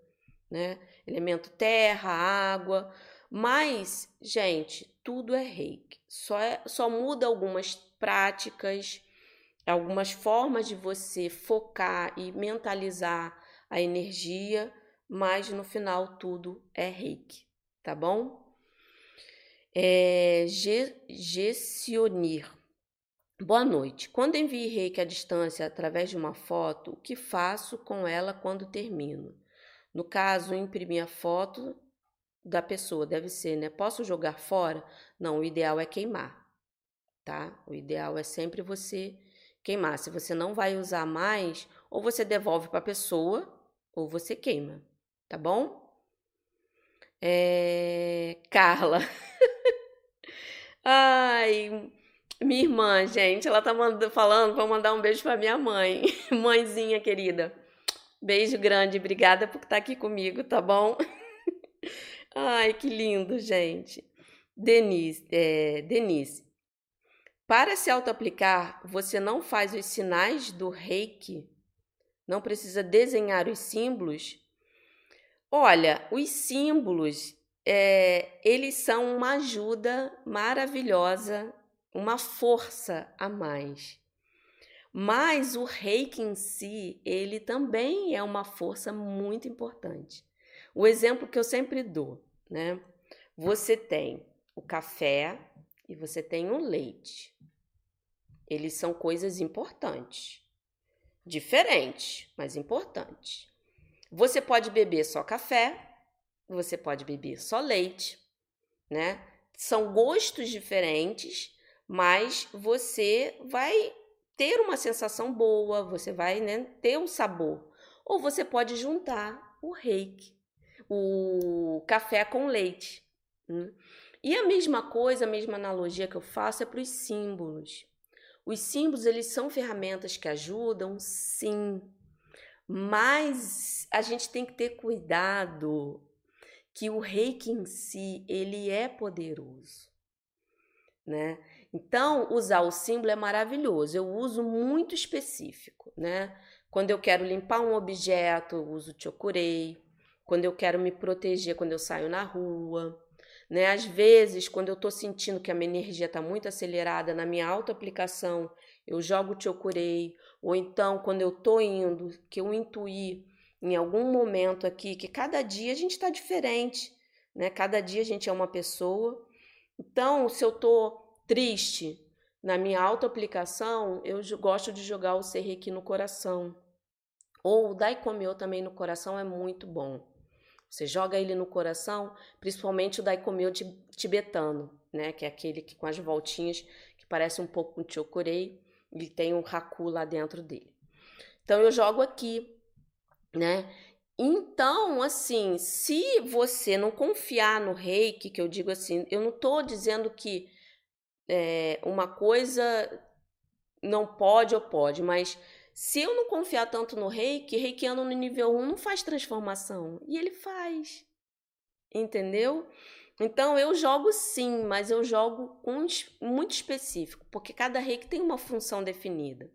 né? Elemento terra, água. Mas, gente, tudo é reiki. Só, é, só muda algumas práticas, algumas formas de você focar e mentalizar a energia, mas no final tudo é reiki, tá bom? É, Gessionir. Boa noite. Quando envio reiki à distância através de uma foto, o que faço com ela quando termino? No caso, imprimir a foto da pessoa, deve ser, né? Posso jogar fora? Não, o ideal é queimar, tá? O ideal é sempre você queimar. Se você não vai usar mais, ou você devolve para a pessoa, ou você queima, tá bom? É... Carla. <laughs> Ai, minha irmã, gente, ela tá mandando, falando para mandar um beijo para minha mãe, <laughs> mãezinha querida. Beijo grande, obrigada por estar aqui comigo, tá bom? <laughs> Ai, que lindo, gente. Denise, é, Denise, para se auto-aplicar, você não faz os sinais do reiki? Não precisa desenhar os símbolos? Olha, os símbolos é, eles são uma ajuda maravilhosa, uma força a mais. Mas o reiki em si, ele também é uma força muito importante. O exemplo que eu sempre dou, né? Você tem o café e você tem o leite. Eles são coisas importantes. Diferentes, mas importantes. Você pode beber só café, você pode beber só leite, né? São gostos diferentes, mas você vai ter uma sensação boa, você vai né, ter um sabor. Ou você pode juntar o reiki, o café com leite. Né? E a mesma coisa, a mesma analogia que eu faço é para os símbolos. Os símbolos, eles são ferramentas que ajudam, sim, mas a gente tem que ter cuidado que o reiki em si, ele é poderoso, né? Então, usar o símbolo é maravilhoso. Eu uso muito específico, né? Quando eu quero limpar um objeto, eu uso chokurei. Quando eu quero me proteger quando eu saio na rua, né? Às vezes, quando eu estou sentindo que a minha energia está muito acelerada na minha auto-aplicação, eu jogo chokurei. Ou então, quando eu estou indo, que eu intuí em algum momento aqui, que cada dia a gente está diferente, né? Cada dia a gente é uma pessoa. Então, se eu estou triste, na minha auto-aplicação, eu gosto de jogar o Serreiki no coração. Ou o Daikomyo também no coração é muito bom. Você joga ele no coração, principalmente o Daikomyo tibetano, né? Que é aquele que com as voltinhas, que parece um pouco um chokurei, e tem um haku lá dentro dele. Então eu jogo aqui, né? Então, assim, se você não confiar no reiki, que eu digo assim, eu não estou dizendo que é, uma coisa não pode ou pode, mas se eu não confiar tanto no reiki, reikiano no nível 1 não faz transformação. E ele faz. Entendeu? Então eu jogo sim, mas eu jogo muito específico, porque cada reiki tem uma função definida.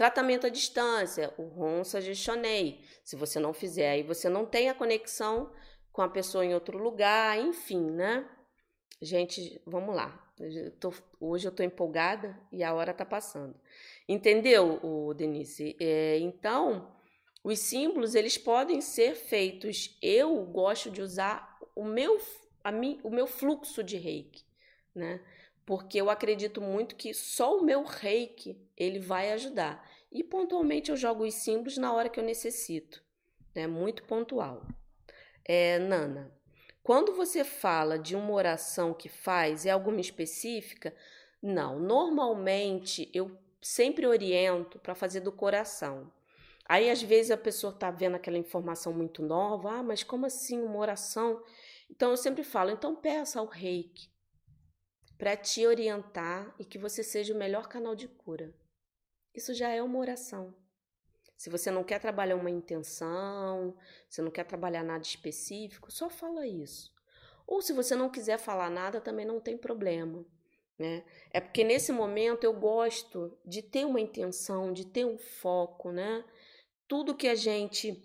Tratamento à distância, o Ronsa Gestionei. Se você não fizer, aí você não tem a conexão com a pessoa em outro lugar, enfim, né? Gente, vamos lá. Eu tô, hoje eu tô empolgada e a hora tá passando. Entendeu, o Denise? É, então, os símbolos eles podem ser feitos. Eu gosto de usar o meu, a mim, o meu fluxo de reiki, né? Porque eu acredito muito que só o meu reiki ele vai ajudar. E pontualmente eu jogo os símbolos na hora que eu necessito. É né? muito pontual. É, Nana, quando você fala de uma oração que faz, é alguma específica? Não, normalmente eu sempre oriento para fazer do coração. Aí às vezes a pessoa está vendo aquela informação muito nova, ah, mas como assim uma oração? Então eu sempre falo, então peça ao reiki para te orientar e que você seja o melhor canal de cura. Isso já é uma oração. Se você não quer trabalhar uma intenção, se não quer trabalhar nada específico, só fala isso. Ou se você não quiser falar nada, também não tem problema. Né? É porque nesse momento eu gosto de ter uma intenção, de ter um foco, né? Tudo que a gente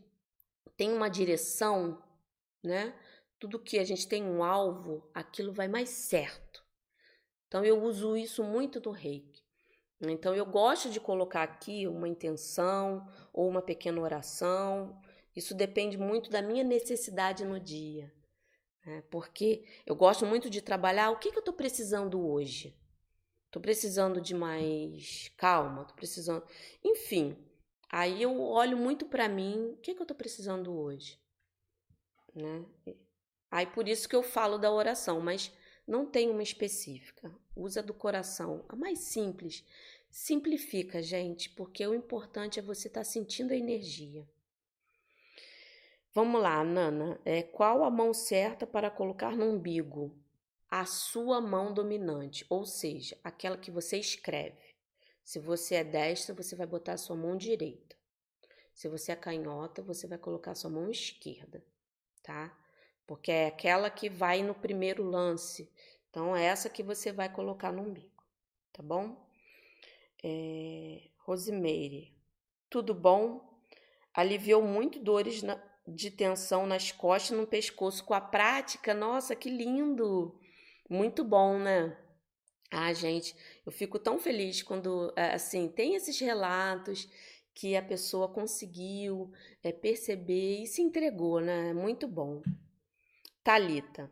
tem uma direção, né? Tudo que a gente tem um alvo, aquilo vai mais certo. Então eu uso isso muito no reiki. Então eu gosto de colocar aqui uma intenção ou uma pequena oração. Isso depende muito da minha necessidade no dia. Né? Porque eu gosto muito de trabalhar o que, que eu estou precisando hoje. Estou precisando de mais calma, estou precisando. Enfim, aí eu olho muito para mim, o que, que eu estou precisando hoje. Né? Aí por isso que eu falo da oração, mas não tem uma específica. Usa do coração, a mais simples. Simplifica, gente, porque o importante é você estar tá sentindo a energia. Vamos lá, Nana. É, qual a mão certa para colocar no umbigo? A sua mão dominante, ou seja, aquela que você escreve. Se você é destra, você vai botar a sua mão direita. Se você é canhota, você vai colocar a sua mão esquerda, tá? Porque é aquela que vai no primeiro lance. Então, é essa que você vai colocar no umbigo, tá bom? É, Rosemeire, tudo bom? Aliviou muito dores na, de tensão nas costas e no pescoço com a prática. Nossa, que lindo! Muito bom, né? Ah, gente, eu fico tão feliz quando, eh, assim, tem esses relatos que a pessoa conseguiu é, perceber e se entregou, né? Muito bom. Talita.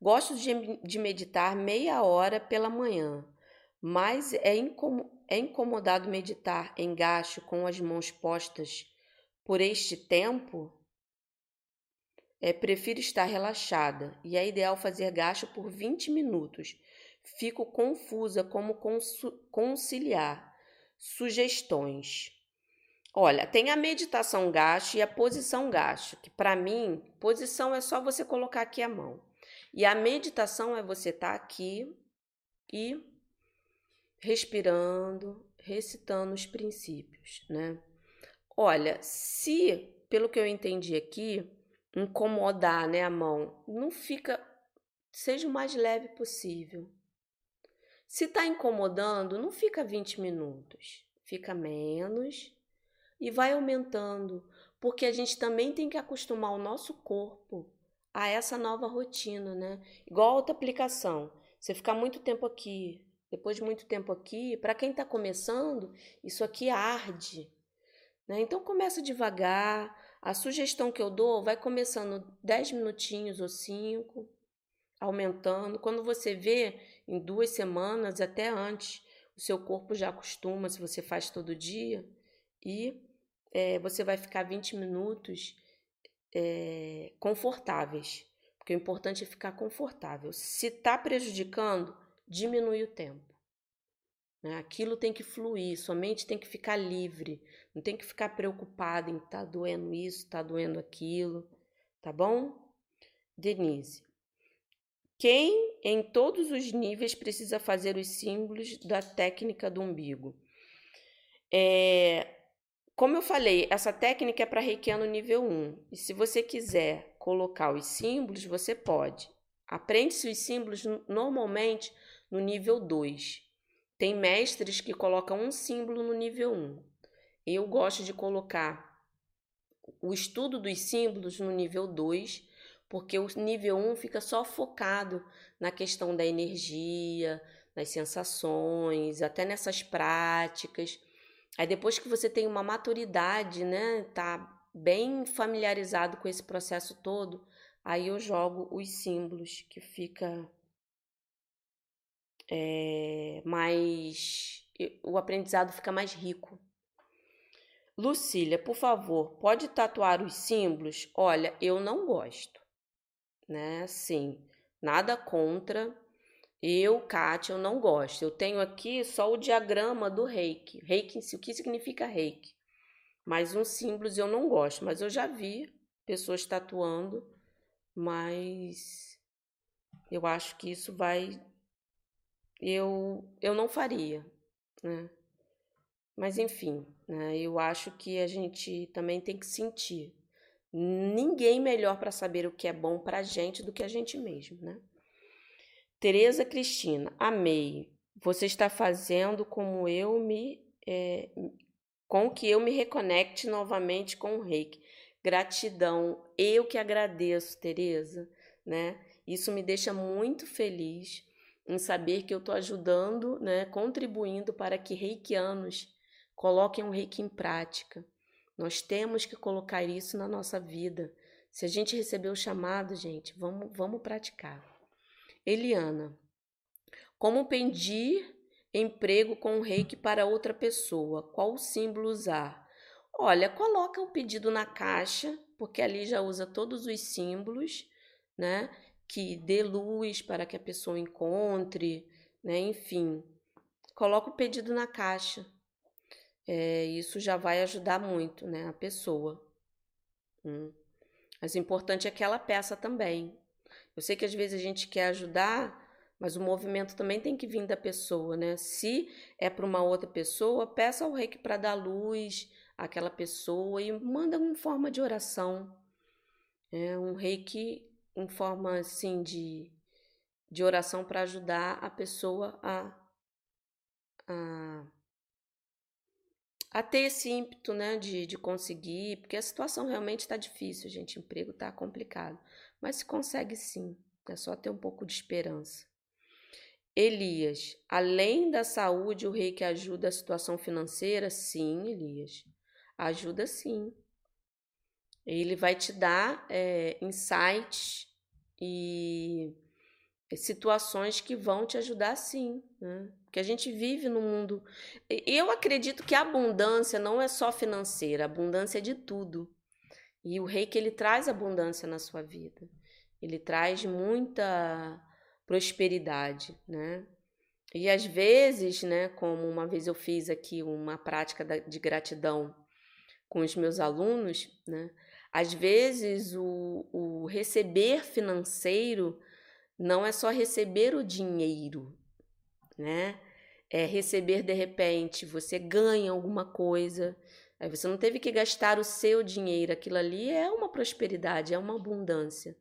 Gosto de, de meditar meia hora pela manhã, mas é, incom é incomodado meditar em gacho com as mãos postas por este tempo? É, prefiro estar relaxada e é ideal fazer gacho por 20 minutos. Fico confusa como conciliar. Sugestões. Olha, tem a meditação gacho e a posição gacho, que para mim, posição é só você colocar aqui a mão. E a meditação é você estar tá aqui e respirando, recitando os princípios, né? Olha, se, pelo que eu entendi aqui, incomodar, né, a mão, não fica, seja o mais leve possível. Se está incomodando, não fica 20 minutos, fica menos e vai aumentando, porque a gente também tem que acostumar o nosso corpo a essa nova rotina, né? Igual a outra aplicação. Você ficar muito tempo aqui, depois de muito tempo aqui, para quem está começando, isso aqui arde. Né? Então começa devagar. A sugestão que eu dou vai começando 10 minutinhos ou 5, aumentando. Quando você vê, em duas semanas, até antes, o seu corpo já acostuma, se você faz todo dia, e é, você vai ficar 20 minutos é, confortáveis. Porque o importante é ficar confortável. Se está prejudicando, diminui o tempo. Né? Aquilo tem que fluir, sua mente tem que ficar livre. Não tem que ficar preocupada em tá doendo isso, tá doendo aquilo. Tá bom? Denise. Quem em todos os níveis precisa fazer os símbolos da técnica do umbigo? É, como eu falei, essa técnica é para reikiano nível 1. E se você quiser colocar os símbolos, você pode. Aprende-se os símbolos normalmente no nível 2. Tem mestres que colocam um símbolo no nível 1. Eu gosto de colocar o estudo dos símbolos no nível 2, porque o nível 1 fica só focado na questão da energia, nas sensações, até nessas práticas. Aí depois que você tem uma maturidade, né, tá bem familiarizado com esse processo todo, aí eu jogo os símbolos que fica é, mais o aprendizado fica mais rico. Lucília, por favor, pode tatuar os símbolos? Olha, eu não gosto, né? Sim, nada contra, eu, Kátia, eu não gosto. Eu tenho aqui só o diagrama do reiki. Reiki o que significa reiki? Mas uns símbolos eu não gosto. Mas eu já vi pessoas tatuando, mas eu acho que isso vai. Eu, eu não faria, né? Mas enfim, né? eu acho que a gente também tem que sentir. Ninguém melhor para saber o que é bom para gente do que a gente mesmo, né? Tereza Cristina, amei. Você está fazendo como eu me é, com que eu me reconecte novamente com o reiki. Gratidão. Eu que agradeço, Tereza, né? Isso me deixa muito feliz em saber que eu estou ajudando, né, contribuindo para que reikianos coloquem um reiki em prática. Nós temos que colocar isso na nossa vida. Se a gente receber o chamado, gente, vamos, vamos praticar. Eliana, como pedir emprego com reiki para outra pessoa? Qual símbolo usar? Olha, coloca o pedido na caixa, porque ali já usa todos os símbolos, né? Que dê luz para que a pessoa encontre, né? Enfim, coloca o pedido na caixa. É, isso já vai ajudar muito, né? A pessoa. Hum. Mas o importante é que ela peça também, eu sei que às vezes a gente quer ajudar, mas o movimento também tem que vir da pessoa, né? Se é para uma outra pessoa, peça ao reiki para dar luz àquela pessoa e manda em forma de oração. É um reiki em forma assim de, de oração para ajudar a pessoa a, a, a ter esse ímpeto, né, de, de conseguir, porque a situação realmente está difícil, gente, o emprego está complicado, mas se consegue sim, é só ter um pouco de esperança. Elias, além da saúde, o rei que ajuda a situação financeira? Sim, Elias, ajuda sim. Ele vai te dar é, insights e situações que vão te ajudar sim, né? Porque a gente vive no mundo. Eu acredito que a abundância não é só financeira, a abundância é de tudo. E o rei que ele traz abundância na sua vida. Ele traz muita prosperidade, né? E às vezes, né, como uma vez eu fiz aqui uma prática de gratidão com os meus alunos, né? Às vezes o, o receber financeiro não é só receber o dinheiro, né? É receber de repente, você ganha alguma coisa, aí você não teve que gastar o seu dinheiro, aquilo ali é uma prosperidade, é uma abundância,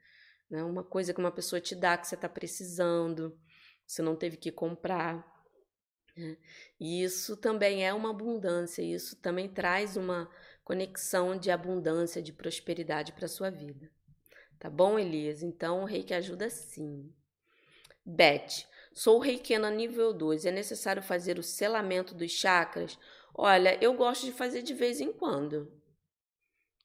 né? Uma coisa que uma pessoa te dá que você está precisando, você não teve que comprar. Né? E isso também é uma abundância, isso também traz uma conexão de abundância, de prosperidade para sua vida. Tá bom, Elias? Então, o reiki ajuda sim. Beth, sou reikiana nível 2. É necessário fazer o selamento dos chakras? Olha, eu gosto de fazer de vez em quando.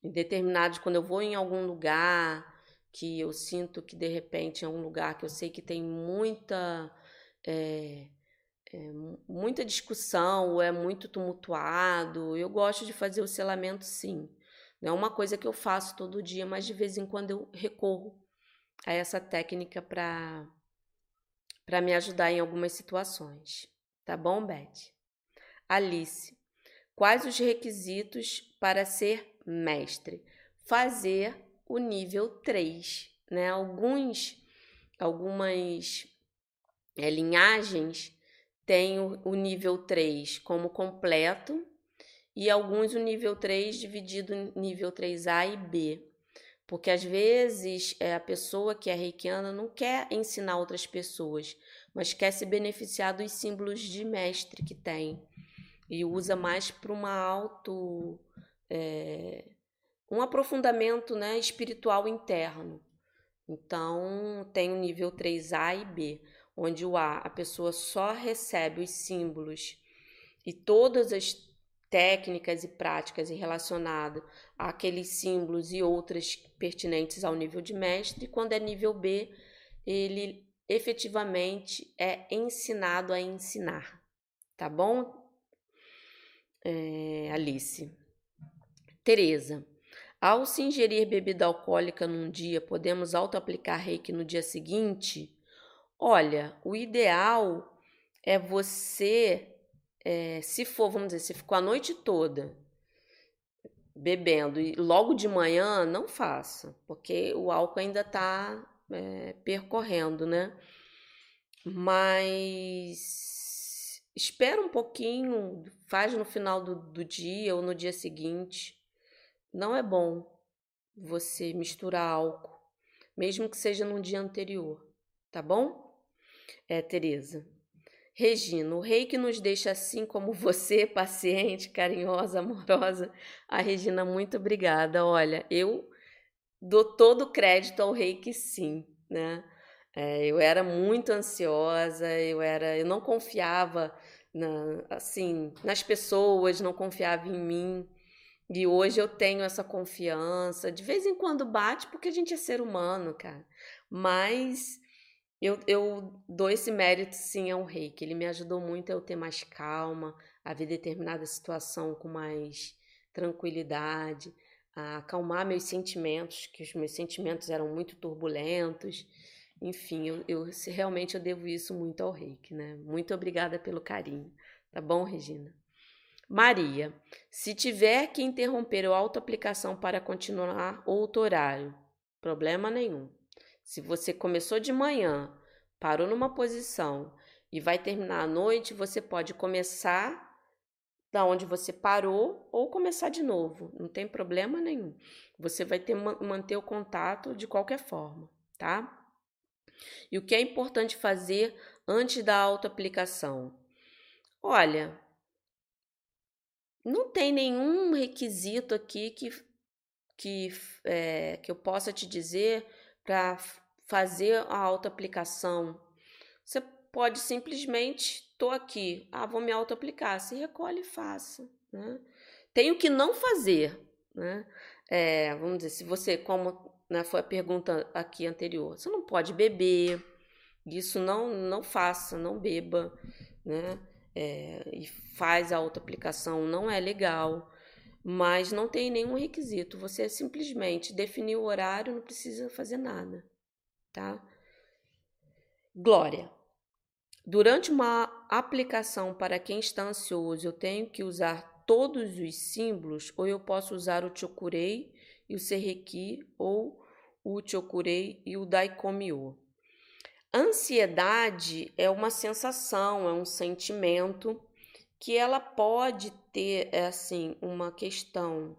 Em determinados, quando eu vou em algum lugar que eu sinto que de repente é um lugar que eu sei que tem muita. É, é, muita discussão ou é muito tumultuado, eu gosto de fazer o selamento sim. Não é uma coisa que eu faço todo dia, mas de vez em quando eu recorro a essa técnica para para me ajudar em algumas situações. Tá bom, Beth? Alice, quais os requisitos para ser mestre? Fazer o nível 3, né? Alguns algumas é, linhagens têm o, o nível 3 como completo e alguns o nível 3 dividido em nível 3A e B. Porque às vezes é, a pessoa que é reikiana não quer ensinar outras pessoas, mas quer se beneficiar dos símbolos de mestre que tem. E usa mais para uma auto. É, um aprofundamento né, espiritual interno. Então, tem o nível 3A e B, onde o A, a pessoa só recebe os símbolos e todas as técnicas e práticas relacionadas àqueles símbolos e outras pertinentes ao nível de mestre. Quando é nível B, ele efetivamente é ensinado a ensinar. Tá bom, é, Alice? Tereza. Ao se ingerir bebida alcoólica num dia, podemos auto-aplicar reiki no dia seguinte? Olha, o ideal é você é, se for, vamos dizer, se ficou a noite toda bebendo e logo de manhã, não faça, porque o álcool ainda está é, percorrendo, né? Mas espera um pouquinho, faz no final do, do dia ou no dia seguinte. Não é bom você misturar álcool, mesmo que seja no dia anterior, tá bom? É, Tereza. Regina, o rei que nos deixa assim como você, <laughs> paciente, carinhosa, amorosa. A Regina, muito obrigada. Olha, eu dou todo o crédito ao rei que sim, né? É, eu era muito ansiosa, eu era, eu não confiava na, assim nas pessoas, não confiava em mim. E hoje eu tenho essa confiança. De vez em quando bate, porque a gente é ser humano, cara. Mas eu, eu dou esse mérito sim ao rei, que ele me ajudou muito a eu ter mais calma, a ver determinada situação com mais tranquilidade, a acalmar meus sentimentos, que os meus sentimentos eram muito turbulentos. Enfim, eu, eu realmente eu devo isso muito ao reiki, né? Muito obrigada pelo carinho. Tá bom, Regina? Maria, se tiver que interromper a autoaplicação para continuar outro horário, problema nenhum. Se você começou de manhã, parou numa posição e vai terminar à noite, você pode começar da onde você parou ou começar de novo, não tem problema nenhum. Você vai ter manter o contato de qualquer forma, tá? E o que é importante fazer antes da autoaplicação? Olha, não tem nenhum requisito aqui que, que, é, que eu possa te dizer para fazer a autoaplicação. Você pode simplesmente, estou aqui, ah, vou me autoaplicar. Se recolhe e faça. Né? Tem o que não fazer. Né? É, vamos dizer, se você, como né, foi a pergunta aqui anterior, você não pode beber, isso não, não faça, não beba, né? É, e faz a autoaplicação, não é legal, mas não tem nenhum requisito. Você simplesmente definiu o horário, não precisa fazer nada, tá? Glória. Durante uma aplicação para quem está ansioso, eu tenho que usar todos os símbolos ou eu posso usar o Chokurei e o Serreki ou o Chokurei e o Daikomyo. Ansiedade é uma sensação, é um sentimento que ela pode ter, é, assim, uma questão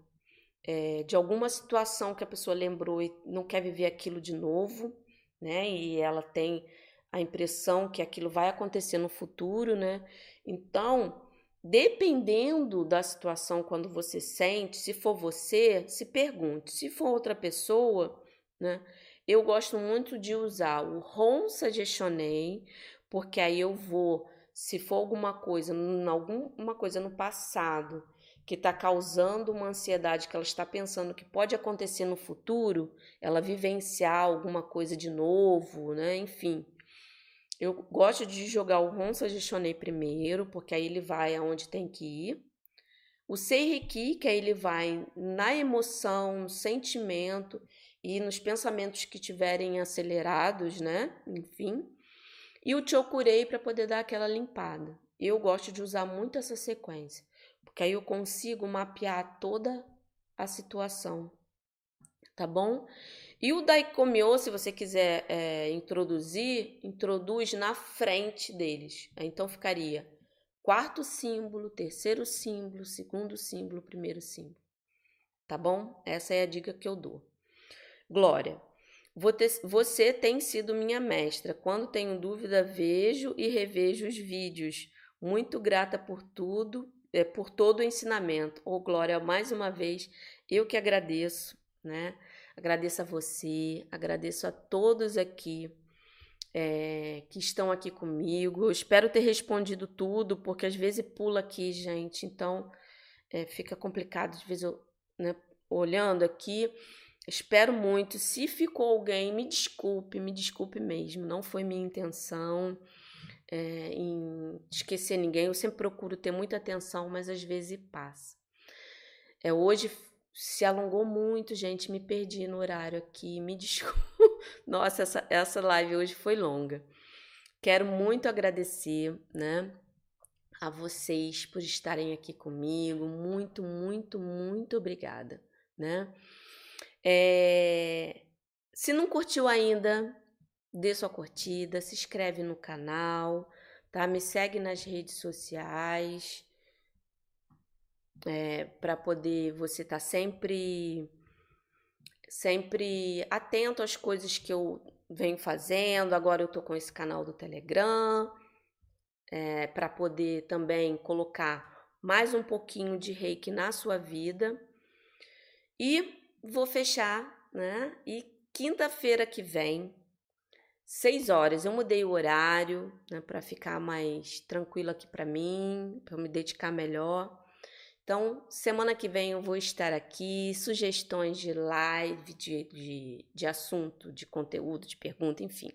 é, de alguma situação que a pessoa lembrou e não quer viver aquilo de novo, né? E ela tem a impressão que aquilo vai acontecer no futuro, né? Então, dependendo da situação quando você sente, se for você, se pergunte, se for outra pessoa, né? Eu gosto muito de usar o Ronsa Gestionei, porque aí eu vou, se for alguma coisa, alguma coisa no passado que está causando uma ansiedade que ela está pensando que pode acontecer no futuro, ela vivenciar alguma coisa de novo, né? Enfim. Eu gosto de jogar o Ronsa Gestionei primeiro, porque aí ele vai aonde tem que ir. O Seiriki, que aí ele vai na emoção, no sentimento, e nos pensamentos que tiverem acelerados, né? Enfim. E o Chokurei para poder dar aquela limpada. Eu gosto de usar muito essa sequência, porque aí eu consigo mapear toda a situação, tá bom? E o Daikomyo, se você quiser é, introduzir, introduz na frente deles. Então ficaria quarto símbolo, terceiro símbolo, segundo símbolo, primeiro símbolo. Tá bom? Essa é a dica que eu dou. Glória. Você tem sido minha mestra. Quando tenho dúvida, vejo e revejo os vídeos. Muito grata por tudo, é, por todo o ensinamento. Ô, oh, Glória, mais uma vez, eu que agradeço, né? Agradeço a você, agradeço a todos aqui é, que estão aqui comigo. Eu espero ter respondido tudo, porque às vezes pula aqui, gente. Então, é, fica complicado, de vez eu, né, olhando aqui. Espero muito. Se ficou alguém, me desculpe, me desculpe mesmo. Não foi minha intenção é, em esquecer ninguém. Eu sempre procuro ter muita atenção, mas às vezes passa. É, hoje se alongou muito, gente. Me perdi no horário aqui. Me <laughs> desculpe. Nossa, essa, essa live hoje foi longa. Quero muito agradecer, né? A vocês por estarem aqui comigo. Muito, muito, muito obrigada, né? É... Se não curtiu ainda, dê sua curtida, se inscreve no canal, tá? Me segue nas redes sociais, é, para poder você estar tá sempre, sempre atento às coisas que eu venho fazendo. Agora eu tô com esse canal do Telegram, é, para poder também colocar mais um pouquinho de reiki na sua vida. E vou fechar, né? E quinta-feira que vem, seis horas, eu mudei o horário, né, para ficar mais tranquilo aqui para mim, para me dedicar melhor. Então, semana que vem eu vou estar aqui, sugestões de live, de, de, de assunto, de conteúdo, de pergunta, enfim.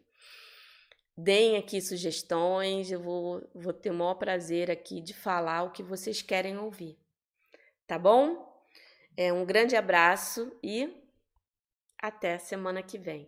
Deem aqui sugestões, eu vou, vou ter o maior prazer aqui de falar o que vocês querem ouvir. Tá bom? É um grande abraço e até semana que vem.